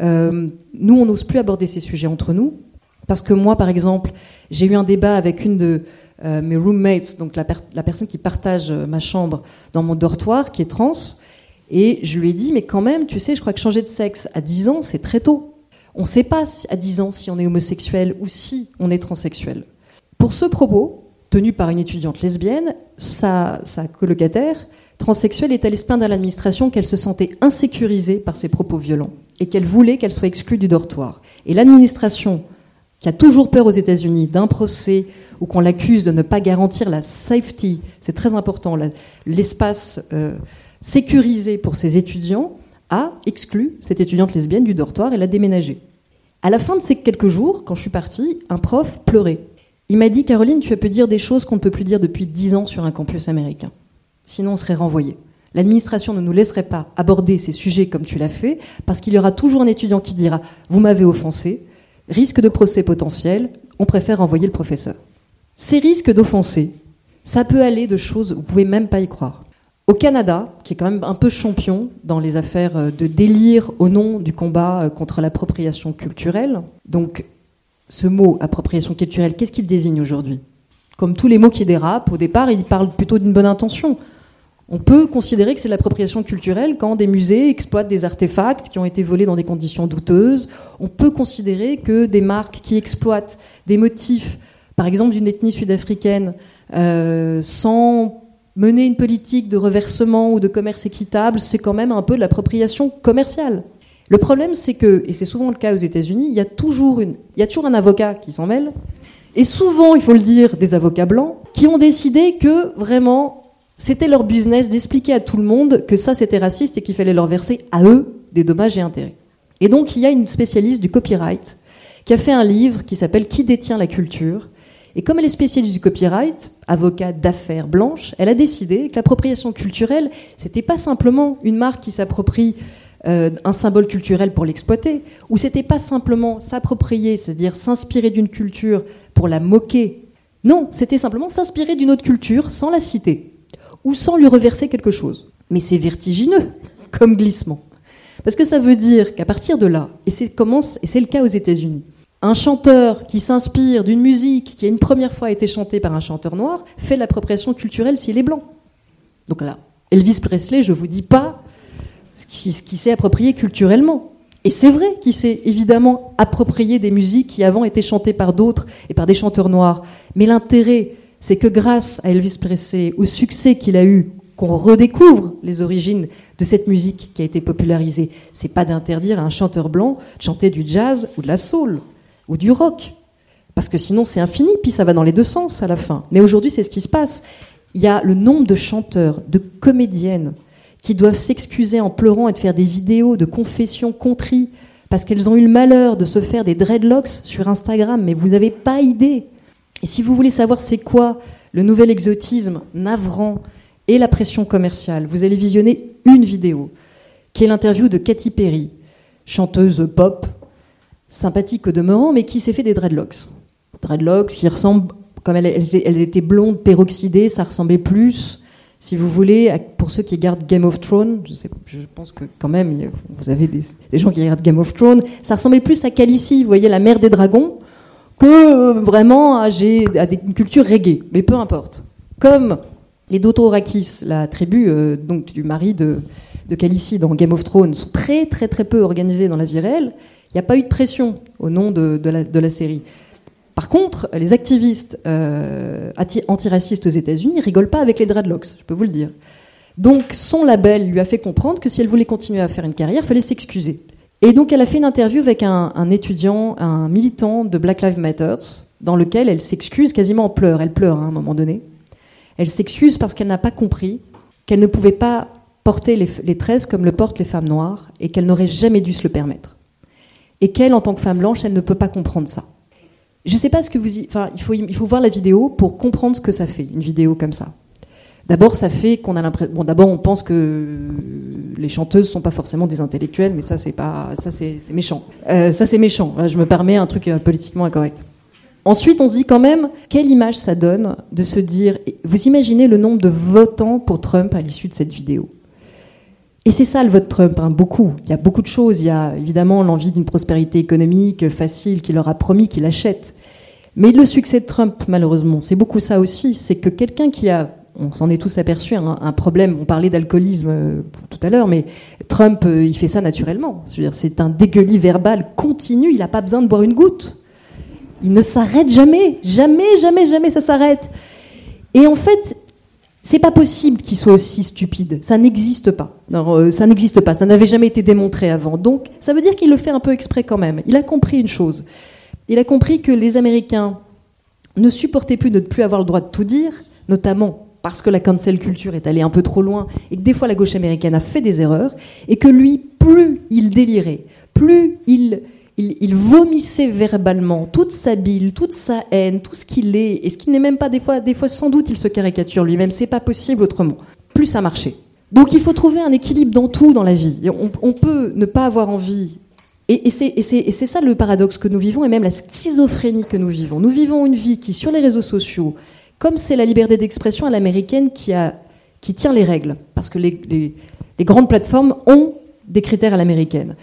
Speaker 2: Euh, nous, on n'ose plus aborder ces sujets entre nous, parce que moi, par exemple, j'ai eu un débat avec une de euh, mes roommates, donc la, personne qui partage euh, ma chambre dans mon dortoir, qui est trans, et je lui ai dit, mais quand même, tu sais, je crois que changer de sexe à 10 ans, c'est très tôt. On ne sait pas à 10 ans si on est homosexuel ou si on est transsexuel. Pour ce propos, tenu par une étudiante lesbienne, sa, sa colocataire transsexuelle est allée se plaindre à l'administration qu'elle se sentait insécurisée par ses propos violents et qu'elle voulait qu'elle soit exclue du dortoir. Et l'administration, qui a toujours peur aux États-Unis d'un procès ou qu'on l'accuse de ne pas garantir la safety, c'est très important, l'espace euh, sécurisé pour ses étudiants, a exclu cette étudiante lesbienne du dortoir et l'a déménagée. À la fin de ces quelques jours, quand je suis partie, un prof pleurait. Il m'a dit Caroline, tu as pu dire des choses qu'on ne peut plus dire depuis dix ans sur un campus américain. Sinon, on serait renvoyé. L'administration ne nous laisserait pas aborder ces sujets comme tu l'as fait, parce qu'il y aura toujours un étudiant qui dira Vous m'avez offensé, risque de procès potentiel, on préfère envoyer le professeur. Ces risques d'offenser, ça peut aller de choses, vous pouvez même pas y croire. Au Canada, qui est quand même un peu champion dans les affaires euh, de délire au nom du combat euh, contre l'appropriation culturelle, donc ce mot appropriation culturelle, qu'est-ce qu'il désigne aujourd'hui? Comme tous les mots qui dérapent, au départ, il parle plutôt d'une bonne intention. On peut considérer que c'est l'appropriation culturelle quand des musées exploitent des artefacts qui ont été volés dans des conditions douteuses. On peut considérer que des marques qui exploitent des motifs, par exemple d'une ethnie sud-africaine, euh, sans mener une politique de reversement ou de commerce équitable, c'est quand même un peu de l'appropriation commerciale. Le problème, c'est que, et c'est souvent le cas aux États-Unis, il y a toujours un avocat qui s'en mêle, et souvent, il faut le dire, des avocats blancs qui ont décidé que vraiment c'était leur business d'expliquer à tout le monde que ça c'était raciste et qu'il fallait leur verser à eux des dommages et intérêts. Et donc il y a une spécialiste du copyright qui a fait un livre qui s'appelle Qui détient la culture Et comme elle est spécialiste du copyright, avocate d'affaires blanche, elle a décidé que l'appropriation culturelle, c'était pas simplement une marque qui s'approprie euh, un symbole culturel pour l'exploiter, ou c'était pas simplement s'approprier, c'est-à-dire s'inspirer d'une culture pour la moquer. Non, c'était simplement s'inspirer d'une autre culture sans la citer ou sans lui reverser quelque chose. Mais c'est vertigineux comme glissement. Parce que ça veut dire qu'à partir de là, et c'est le cas aux États-Unis, un chanteur qui s'inspire d'une musique qui a une première fois été chantée par un chanteur noir fait l'appropriation culturelle s'il est blanc. Donc là, Elvis Presley, je vous dis pas ce qui s'est approprié culturellement. Et c'est vrai qu'il s'est évidemment approprié des musiques qui avant étaient chantées par d'autres et par des chanteurs noirs. Mais l'intérêt c'est que grâce à Elvis Presley, au succès qu'il a eu, qu'on redécouvre les origines de cette musique qui a été popularisée. C'est pas d'interdire à un chanteur blanc de chanter du jazz ou de la soul ou du rock. Parce que sinon c'est infini, puis ça va dans les deux sens à la fin. Mais aujourd'hui c'est ce qui se passe. Il y a le nombre de chanteurs, de comédiennes qui doivent s'excuser en pleurant et de faire des vidéos de confession contrit parce qu'elles ont eu le malheur de se faire des dreadlocks sur Instagram. Mais vous n'avez pas idée et si vous voulez savoir c'est quoi le nouvel exotisme navrant et la pression commerciale, vous allez visionner une vidéo, qui est l'interview de Katy Perry, chanteuse pop, sympathique au demeurant, mais qui s'est fait des dreadlocks. Dreadlocks qui ressemblent, comme elles, étaient blondes, peroxydées, ça ressemblait plus, si vous voulez, pour ceux qui regardent Game of Thrones, je, pense que quand même, vous avez des, des, gens qui regardent Game of Thrones, ça ressemblait plus à Khaleesi, vous voyez, la mère des dragons, que euh, vraiment à, une culture reggae, mais peu importe. Comme les Dothorakis, la tribu euh, donc du mari de, de dans Game of Thrones, sont très très très peu organisés dans la vie réelle, il n'y a pas eu de pression au nom de, de, la, série. Par contre, les activistes euh, antiracistes aux États-Unis rigolent pas avec les dreadlocks, je peux vous le dire. Donc son label lui a fait comprendre que si elle voulait continuer à faire une carrière, il fallait s'excuser. Et donc elle a fait une interview avec un, étudiant, un militant de Black Lives Matter, dans lequel elle s'excuse quasiment en pleurs. Elle pleure hein, à un moment donné. Elle s'excuse parce qu'elle n'a pas compris qu'elle ne pouvait pas porter les, tresses comme le portent les femmes noires et qu'elle n'aurait jamais dû se le permettre. Et qu'elle, en tant que femme blanche, elle ne peut pas comprendre ça. Je ne sais pas ce que vous y... Enfin, il faut voir la vidéo pour comprendre ce que ça fait, une vidéo comme ça. D'abord, ça fait qu'on a l'impression. Bon, d'abord, on pense que les chanteuses sont pas forcément des intellectuels, mais ça, c'est pas, ça, c'est méchant. Euh, ça, c'est méchant. je me permets un truc euh, politiquement incorrect. Ensuite, on se dit quand même quelle image ça donne de se dire. Vous imaginez le nombre de votants pour Trump à l'issue de cette vidéo? Et c'est ça le vote Trump, hein, beaucoup. Il y a beaucoup de choses. Il y a évidemment l'envie d'une prospérité économique facile qu'il leur a promis qu'il achète. Mais le succès de Trump, malheureusement, c'est beaucoup ça aussi. C'est que quelqu'un qui a, on s'en est tous aperçus, un, problème, on parlait d'alcoolisme euh, tout à l'heure, mais Trump, euh, il fait ça naturellement. C'est un dégueulis verbal continu, il n'a pas besoin de boire une goutte. Il ne s'arrête jamais, jamais, jamais, jamais ça s'arrête. Et en fait, c'est pas possible qu'il soit aussi stupide. Ça n'existe pas. Euh, ça n'existe pas. Ça n'avait jamais été démontré avant. Donc, ça veut dire qu'il le fait un peu exprès quand même. Il a compris une chose. Il a compris que les Américains ne supportaient plus de ne plus avoir le droit de tout dire, notamment parce que la cancel culture est allée un peu trop loin et que des fois la gauche américaine a fait des erreurs, et que lui, plus il délirait, plus il, il, vomissait verbalement toute sa bile, toute sa haine, tout ce qu'il est, et ce qu'il n'est même pas des fois, des fois sans doute il se caricature lui-même, c'est pas possible autrement. Plus ça marchait. Donc il faut trouver un équilibre dans tout dans la vie. on peut ne pas avoir envie et, c'est ça le paradoxe que nous vivons, et même la schizophrénie que nous vivons. Nous vivons une vie qui, sur les réseaux sociaux, comme c'est la liberté d'expression à l'américaine qui, tient les règles, parce que les, grandes plateformes ont des critères à l'américaine.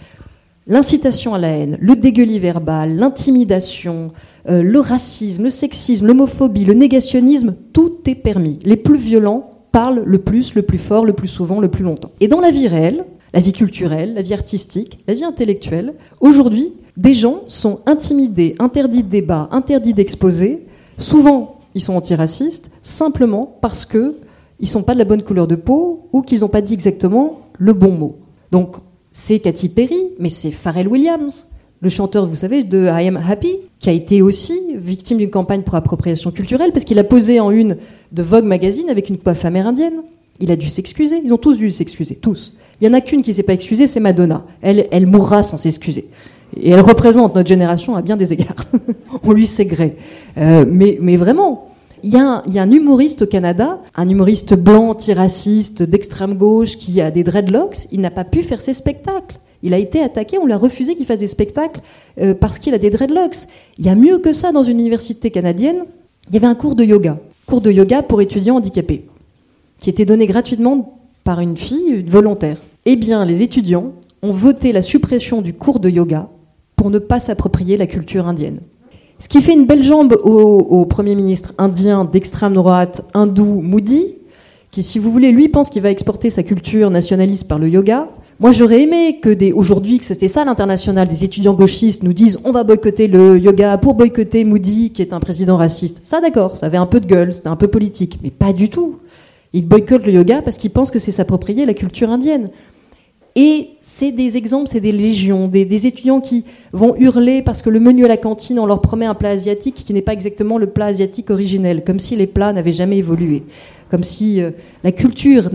Speaker 2: L'incitation à la haine, le dégueulis verbal, l'intimidation, euh, le racisme, le sexisme, l'homophobie, le négationnisme, tout est permis. Les plus violents parlent le plus, le plus fort, le plus souvent, le plus longtemps. Et dans la vie réelle, la vie culturelle, la vie artistique, la vie intellectuelle. Aujourd'hui, des gens sont intimidés, interdits de débat, interdits d'exposer. Souvent, ils sont antiracistes, simplement parce qu'ils ne sont pas de la bonne couleur de peau ou qu'ils n'ont pas dit exactement le bon mot. Donc, c'est Katy Perry, mais c'est Pharrell Williams, le chanteur, vous savez, de I Am Happy, qui a été aussi victime d'une campagne pour appropriation culturelle, parce qu'il a posé en une de Vogue Magazine avec une coiffe amérindienne. Il a dû s'excuser. Ils ont tous dû s'excuser, tous. Il y en a qu'une qui s'est pas excusée, c'est Madonna. Elle, elle mourra sans s'excuser. Et elle représente notre génération à bien des égards. On lui sait gré. Euh, mais, mais vraiment, il y, a un, humoriste au Canada, un humoriste blanc, antiraciste, d'extrême gauche, qui a des dreadlocks. Il n'a pas pu faire ses spectacles. Il a été attaqué, on lui a refusé qu'il fasse des spectacles euh, parce qu'il a des dreadlocks. Il y a mieux que ça dans une université canadienne. Il y avait un cours de yoga, cours de yoga pour étudiants handicapés, qui était donné gratuitement par une fille volontaire. Eh bien, les étudiants ont voté la suppression du cours de yoga pour ne pas s'approprier la culture indienne. Ce qui fait une belle jambe au, Premier ministre indien d'extrême droite, hindou, Moody, qui, si vous voulez, lui pense qu'il va exporter sa culture nationaliste par le yoga. Moi, j'aurais aimé que des, aujourd'hui, que c'était ça l'international, des étudiants gauchistes nous disent on va boycotter le yoga pour boycotter Moody, qui est un président raciste. Ça, d'accord, ça avait un peu de gueule, c'était un peu politique, mais pas du tout. Ils boycottent le yoga parce qu'ils pensent que c'est s'approprier la culture indienne. Et c'est des exemples, c'est des légions, des, étudiants qui vont hurler parce que le menu à la cantine, on leur promet un plat asiatique qui n'est pas exactement le plat asiatique originel, comme si les plats n'avaient jamais évolué, comme si euh, la culture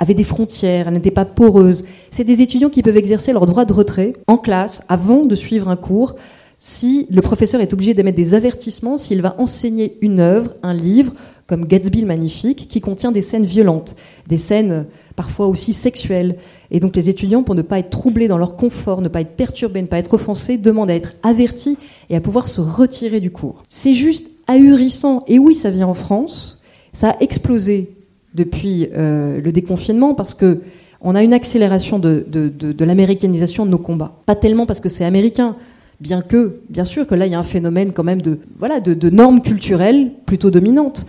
Speaker 2: avait des frontières, elle n'était pas poreuse. C'est des étudiants qui peuvent exercer leur droit de retrait en classe avant de suivre un cours si le professeur est obligé d'émettre des avertissements s'il va enseigner une œuvre, un livre, comme Gatsby le Magnifique, qui contient des scènes violentes, des scènes euh, parfois aussi sexuelles. Et donc les étudiants, pour ne pas être troublés dans leur confort, ne pas être perturbés, ne pas être offensés, demandent à être avertis et à pouvoir se retirer du cours. C'est juste ahurissant. Et oui, ça vient en France. Ça a explosé depuis euh, le déconfinement parce que on a une accélération de, de l'américanisation de nos combats. Pas tellement parce que c'est américain, bien que, bien sûr que là, il y a un phénomène quand même de, voilà, de normes culturelles plutôt dominantes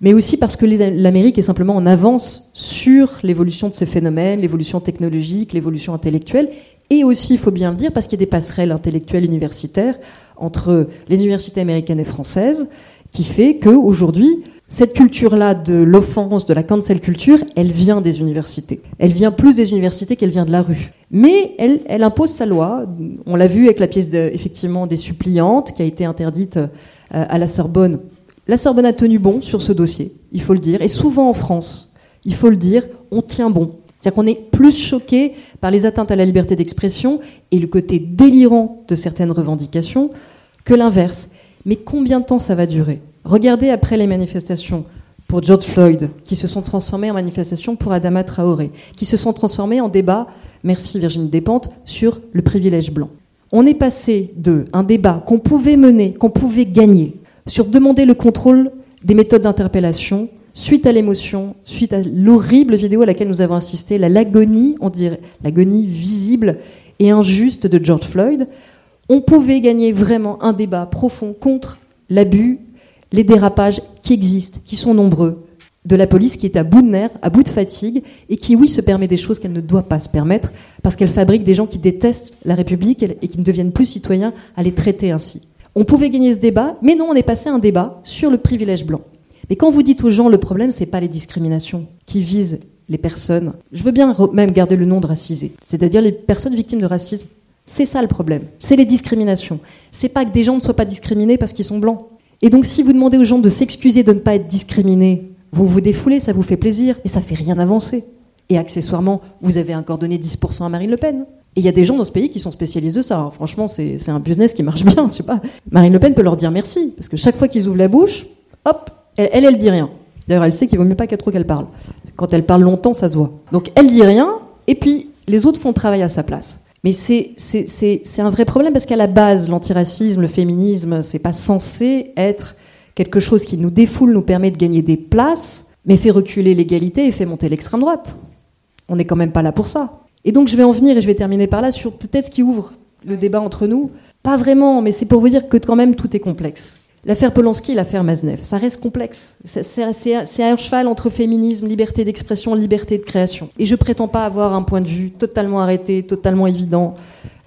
Speaker 2: mais aussi parce que l'Amérique est simplement en avance sur l'évolution de ces phénomènes, l'évolution technologique, l'évolution intellectuelle, et aussi, il faut bien le dire, parce qu'il y a des passerelles intellectuelles universitaires entre les universités américaines et françaises, qui fait qu'aujourd'hui, cette culture-là de l'offense, de la cancel culture, elle vient des universités. Elle vient plus des universités qu'elle vient de la rue. Mais elle, impose sa loi. On l'a vu avec la pièce effectivement des suppliantes qui a été interdite euh, à la Sorbonne la Sorbonne a tenu bon sur ce dossier, il faut le dire. Et souvent en France, il faut le dire, on tient bon. C'est-à-dire qu'on est plus choqué par les atteintes à la liberté d'expression et le côté délirant de certaines revendications que l'inverse. Mais combien de temps ça va durer? Regardez après les manifestations pour George Floyd, qui se sont transformés en manifestations pour Adama Traoré, qui se sont transformés en débat, merci Virginie Despentes, sur le privilège blanc. On est passé de un débat qu'on pouvait mener, qu'on pouvait gagner, sur demander le contrôle des méthodes d'interpellation, suite à l'émotion, suite à l'horrible vidéo à laquelle nous avons assisté, la l'agonie, on dirait, l'agonie visible et injuste de George Floyd, on pouvait gagner vraiment un débat profond contre l'abus, les dérapages qui existent, qui sont nombreux, de la police qui est à bout de nerfs, à bout de fatigue, et qui, oui, se permet des choses qu'elle ne doit pas se permettre, parce qu'elle fabrique des gens qui détestent la République et qui ne deviennent plus citoyens à les traiter ainsi. On pouvait gagner ce débat, mais non, on est passé à un débat sur le privilège blanc. Mais quand vous dites aux gens, le problème, c'est pas les discriminations qui visent les personnes, je veux bien même garder le nom de racisé, c'est-à-dire les personnes victimes de racisme, c'est ça le problème, c'est les discriminations. C'est pas que des gens ne soient pas discriminés parce qu'ils sont blancs. Et donc si vous demandez aux gens de s'excuser de ne pas être discriminés, vous vous défoulez, ça vous fait plaisir, et ça fait rien avancer. Et accessoirement, vous avez encore donné 10% à Marine Le Pen. Et il y a des gens dans ce pays qui sont spécialisés ça. franchement, c'est un business qui marche bien. Je sais pas. Marine Le Pen peut leur dire merci, parce que chaque fois qu'ils ouvrent la bouche, hop, elle, elle, elle dit rien. D'ailleurs, elle sait qu'il vaut mieux pas qu'à trop qu'elle parle. Quand elle parle longtemps, ça se voit. Donc elle dit rien, et puis les autres font le travail à sa place. Mais c'est un vrai problème parce qu'à la base, l'antiracisme, le féminisme, c'est pas censé être quelque chose qui nous défoule, nous permet de gagner des places, mais fait reculer l'égalité et fait monter l'extrême droite. On n'est quand même pas là pour ça. Et donc je vais en venir et je vais terminer par là sur peut-être ce qui ouvre le débat entre nous. Pas vraiment, mais c'est pour vous dire que quand même tout est complexe. L'affaire Polanski et l'affaire Maznev, ça reste complexe. C'est un cheval entre féminisme, liberté d'expression, liberté de création. Et je prétends pas avoir un point de vue totalement arrêté, totalement évident.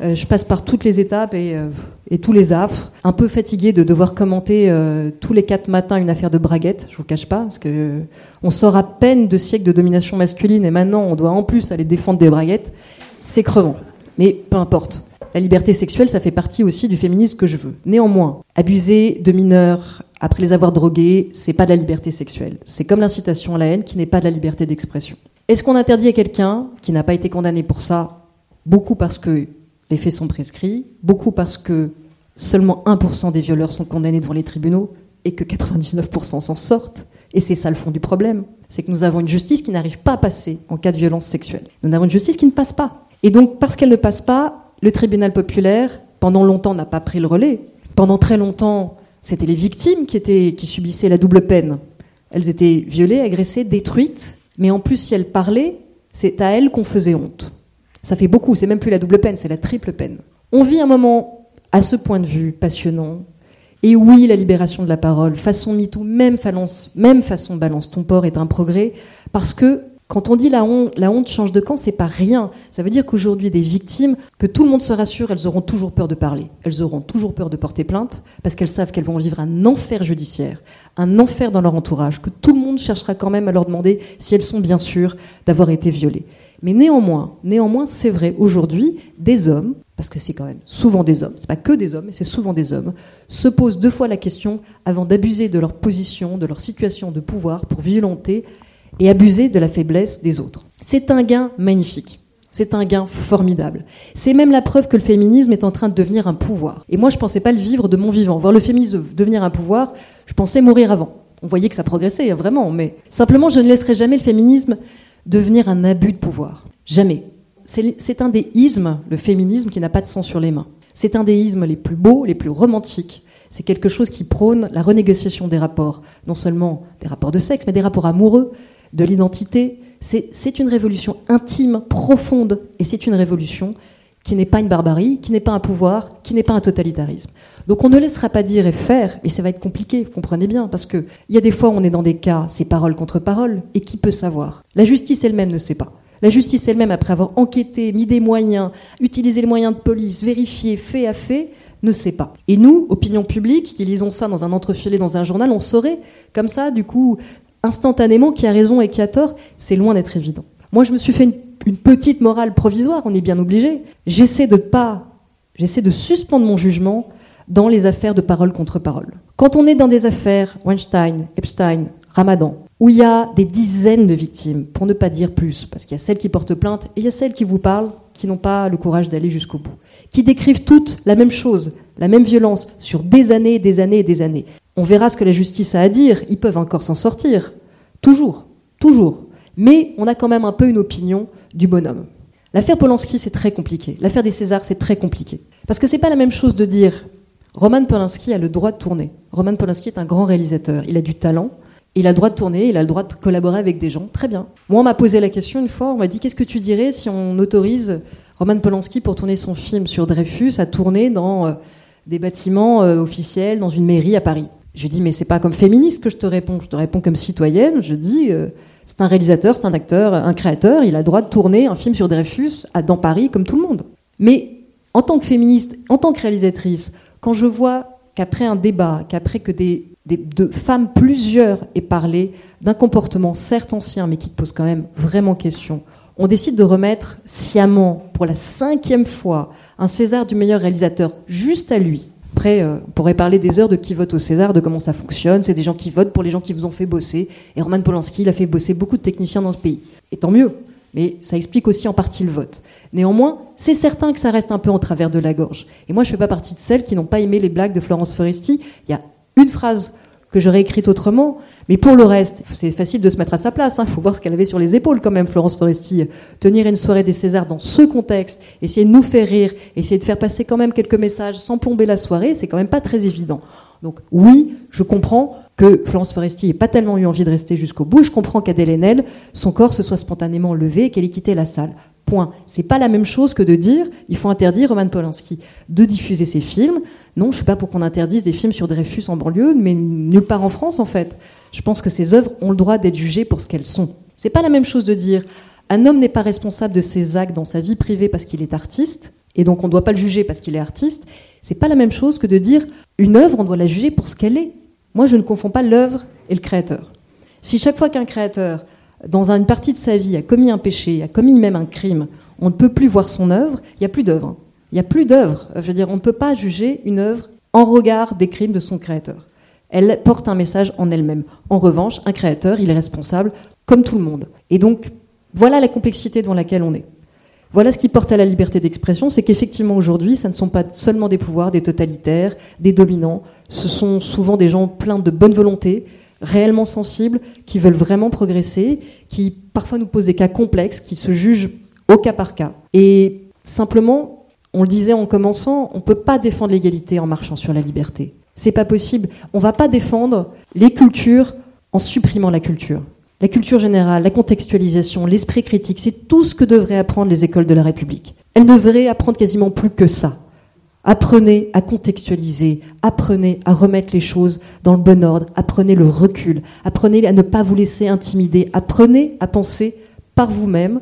Speaker 2: Euh, je passe par toutes les étapes et, euh, et, tous les affres. Un peu fatigué de devoir commenter euh, tous les quatre matins une affaire de braguette, je vous cache pas, parce que on sort à peine de siècles de domination masculine et maintenant on doit en plus aller défendre des braguettes. C'est crevant. Mais peu importe. La liberté sexuelle, ça fait partie aussi du féminisme que je veux. Néanmoins, abuser de mineurs après les avoir drogués, c'est pas de la liberté sexuelle. C'est comme l'incitation à la haine qui n'est pas de la liberté d'expression. Est-ce qu'on interdit à quelqu'un qui n'a pas été condamné pour ça, beaucoup parce que les faits sont prescrits, beaucoup parce que seulement 1% des violeurs sont condamnés devant les tribunaux et que 99% s'en sortent? Et c'est ça le fond du problème. C'est que nous avons une justice qui n'arrive pas à passer en cas de violence sexuelle. Nous avons une justice qui ne passe pas. Et donc, parce qu'elle ne passe pas, le tribunal populaire, pendant longtemps, n'a pas pris le relais. Pendant très longtemps, c'était les victimes qui, étaient, qui subissaient la double peine. Elles étaient violées, agressées, détruites, mais en plus, si elles parlaient, c'est à elles qu'on faisait honte. Ça fait beaucoup, c'est même plus la double peine, c'est la triple peine. On vit un moment, à ce point de vue, passionnant. Et oui, la libération de la parole, façon MeToo, même, même façon balance ton port est un progrès, parce que quand on dit la honte, change de camp, c'est pas rien. Ça veut dire qu'aujourd'hui, des victimes, que tout le monde se rassure, elles auront toujours peur de parler. Elles auront toujours peur de porter plainte parce qu'elles savent qu'elles vont vivre un enfer judiciaire, un enfer dans leur entourage, que tout le monde cherchera quand même à leur demander si elles sont bien sûres d'avoir été violées. Mais néanmoins, néanmoins, c'est vrai, aujourd'hui, des hommes, parce que c'est quand même souvent des hommes, c'est pas que des hommes, mais c'est souvent des hommes, se posent deux fois la question avant d'abuser de leur position, de leur situation de pouvoir pour violenter et abuser de la faiblesse des autres. C'est un gain magnifique. C'est un gain formidable. C'est même la preuve que le féminisme est en train de devenir un pouvoir. Et moi, je ne pensais pas le vivre de mon vivant. Voir le féminisme devenir un pouvoir, je pensais mourir avant. On voyait que ça progressait, hein, vraiment. Mais simplement, je ne laisserai jamais le féminisme devenir un abus de pouvoir. Jamais. C'est un des ismes, le féminisme, qui n'a pas de sang sur les mains. C'est un des ismes les plus beaux, les plus romantiques. C'est quelque chose qui prône la renégociation des rapports, non seulement des rapports de sexe, mais des rapports amoureux, de l'identité. C'est une révolution intime, profonde, et c'est une révolution qui n'est pas une barbarie, qui n'est pas un pouvoir, qui n'est pas un totalitarisme. Donc on ne laissera pas dire et faire, et ça va être compliqué, vous comprenez bien, parce qu'il y a des fois où on est dans des cas, c'est parole contre parole, et qui peut savoir? La justice elle-même ne sait pas. La justice elle-même, après avoir enquêté, mis des moyens, utilisé les moyens de police, vérifié, fait à fait, ne sait pas. Et nous, opinion publique, qui lisons ça dans un entrefilet, dans un journal, on saurait, comme ça, du coup, instantanément qui a raison et qui a tort, c'est loin d'être évident. Moi, je me suis fait une, petite morale provisoire, on est bien obligé. J'essaie de pas, j'essaie de suspendre mon jugement dans les affaires de parole contre parole. Quand on est dans des affaires Weinstein, Epstein, Ramadan, où il y a des dizaines de victimes, pour ne pas dire plus, parce qu'il y a celles qui portent plainte et il y a celles qui vous parlent, qui n'ont pas le courage d'aller jusqu'au bout, qui décrivent toutes la même chose, la même violence, sur des années, des années et des années. On verra ce que la justice a à dire. Ils peuvent encore s'en sortir. Toujours, toujours. Mais on a quand même un peu une opinion du bonhomme. L'affaire Polanski, c'est très compliqué. L'affaire des Césars, c'est très compliqué. Parce que c'est pas la même chose de dire Roman Polanski a le droit de tourner. Roman Polanski est un grand réalisateur. Il a du talent. Il a le droit de tourner, il a le droit de collaborer avec des gens. Très bien. Moi, on m'a posé la question une fois, on m'a dit qu'est-ce que tu dirais si on autorise Roman Polanski pour tourner son film sur Dreyfus à tourner dans euh, des bâtiments euh, officiels, dans une mairie à Paris Je dis mais c'est pas comme féministe que je te réponds, je te réponds comme citoyenne. Je dis euh, c'est un réalisateur, c'est un acteur, un créateur, il a le droit de tourner un film sur Dreyfus dans Paris comme tout le monde. Mais en tant que féministe, en tant que réalisatrice, quand je vois qu'après un débat, qu'après que des, de femmes plusieurs aient parlé d'un comportement certes ancien, mais qui te pose quand même vraiment question, on décide de remettre sciemment, pour la cinquième fois, un César du meilleur réalisateur juste à lui. Après, euh, on pourrait parler des heures de qui vote au César, de comment ça fonctionne. C'est des gens qui votent pour les gens qui vous ont fait bosser. Et Roman Polanski, il a fait bosser beaucoup de techniciens dans ce pays. Et tant mieux mais ça explique aussi en partie le vote. Néanmoins, c'est certain que ça reste un peu en travers de la gorge. Et moi, je ne fais pas partie de celles qui n'ont pas aimé les blagues de Florence Foresti. Il y a une phrase que j'aurais écrite autrement, mais pour le reste, c'est facile de se mettre à sa place. Il hein. faut voir ce qu'elle avait sur les épaules quand même, Florence Foresti. Tenir une soirée des Césars dans ce contexte, essayer de nous faire rire, essayer de faire passer quand même quelques messages sans plomber la soirée, c'est quand même pas très évident. Donc oui, je comprends que Florence Foresti n'ait pas tellement eu envie de rester jusqu'au bout. Je comprends qu'Adèle Haenel, son corps se soit spontanément levé et qu'elle ait quitté la salle. Point. C'est pas la même chose que de dire il faut interdire Roman Polanski de diffuser ses films. Non, je suis pas pour qu'on interdise des films sur Dreyfus en banlieue, mais nulle part en France en fait. Je pense que ces œuvres ont le droit d'être jugées pour ce qu'elles sont. C'est pas la même chose de dire un homme n'est pas responsable de ses actes dans sa vie privée parce qu'il est artiste, et donc on ne doit pas le juger parce qu'il est artiste. C'est pas la même chose que de dire une œuvre, on doit la juger pour ce qu'elle est. Moi, je ne confonds pas l'œuvre et le créateur. Si chaque fois qu'un créateur, dans une partie de sa vie, a commis un péché, a commis même un crime, on ne peut plus voir son œuvre, il n'y a plus d'œuvre. Il n'y a plus d'œuvre. Je veux dire, on ne peut pas juger une œuvre en regard des crimes de son créateur. Elle porte un message en elle-même. En revanche, un créateur, il est responsable comme tout le monde. Et donc, voilà la complexité dans laquelle on est. Voilà ce qui porte à la liberté d'expression, c'est qu'effectivement aujourd'hui, ça ne sont pas seulement des pouvoirs, des totalitaires, des dominants, ce sont souvent des gens pleins de bonne volonté, réellement sensibles, qui veulent vraiment progresser, qui parfois nous posent des cas complexes, qui se jugent au cas par cas. Et simplement, on le disait en commençant, on ne peut pas défendre l'égalité en marchant sur la liberté. C'est pas possible. On ne va pas défendre les cultures en supprimant la culture. La culture générale, la contextualisation, l'esprit critique, c'est tout ce que devraient apprendre les écoles de la République. Elles devraient apprendre quasiment plus que ça. Apprenez à contextualiser, apprenez à remettre les choses dans le bon ordre, apprenez le recul, apprenez à ne pas vous laisser intimider, apprenez à penser par vous-même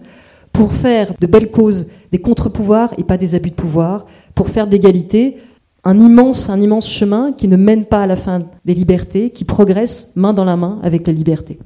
Speaker 2: pour faire de belles causes des contre-pouvoirs et pas des abus de pouvoir, pour faire d'égalité un immense, un immense chemin qui ne mène pas à la fin des libertés, qui progresse main dans la main avec la liberté.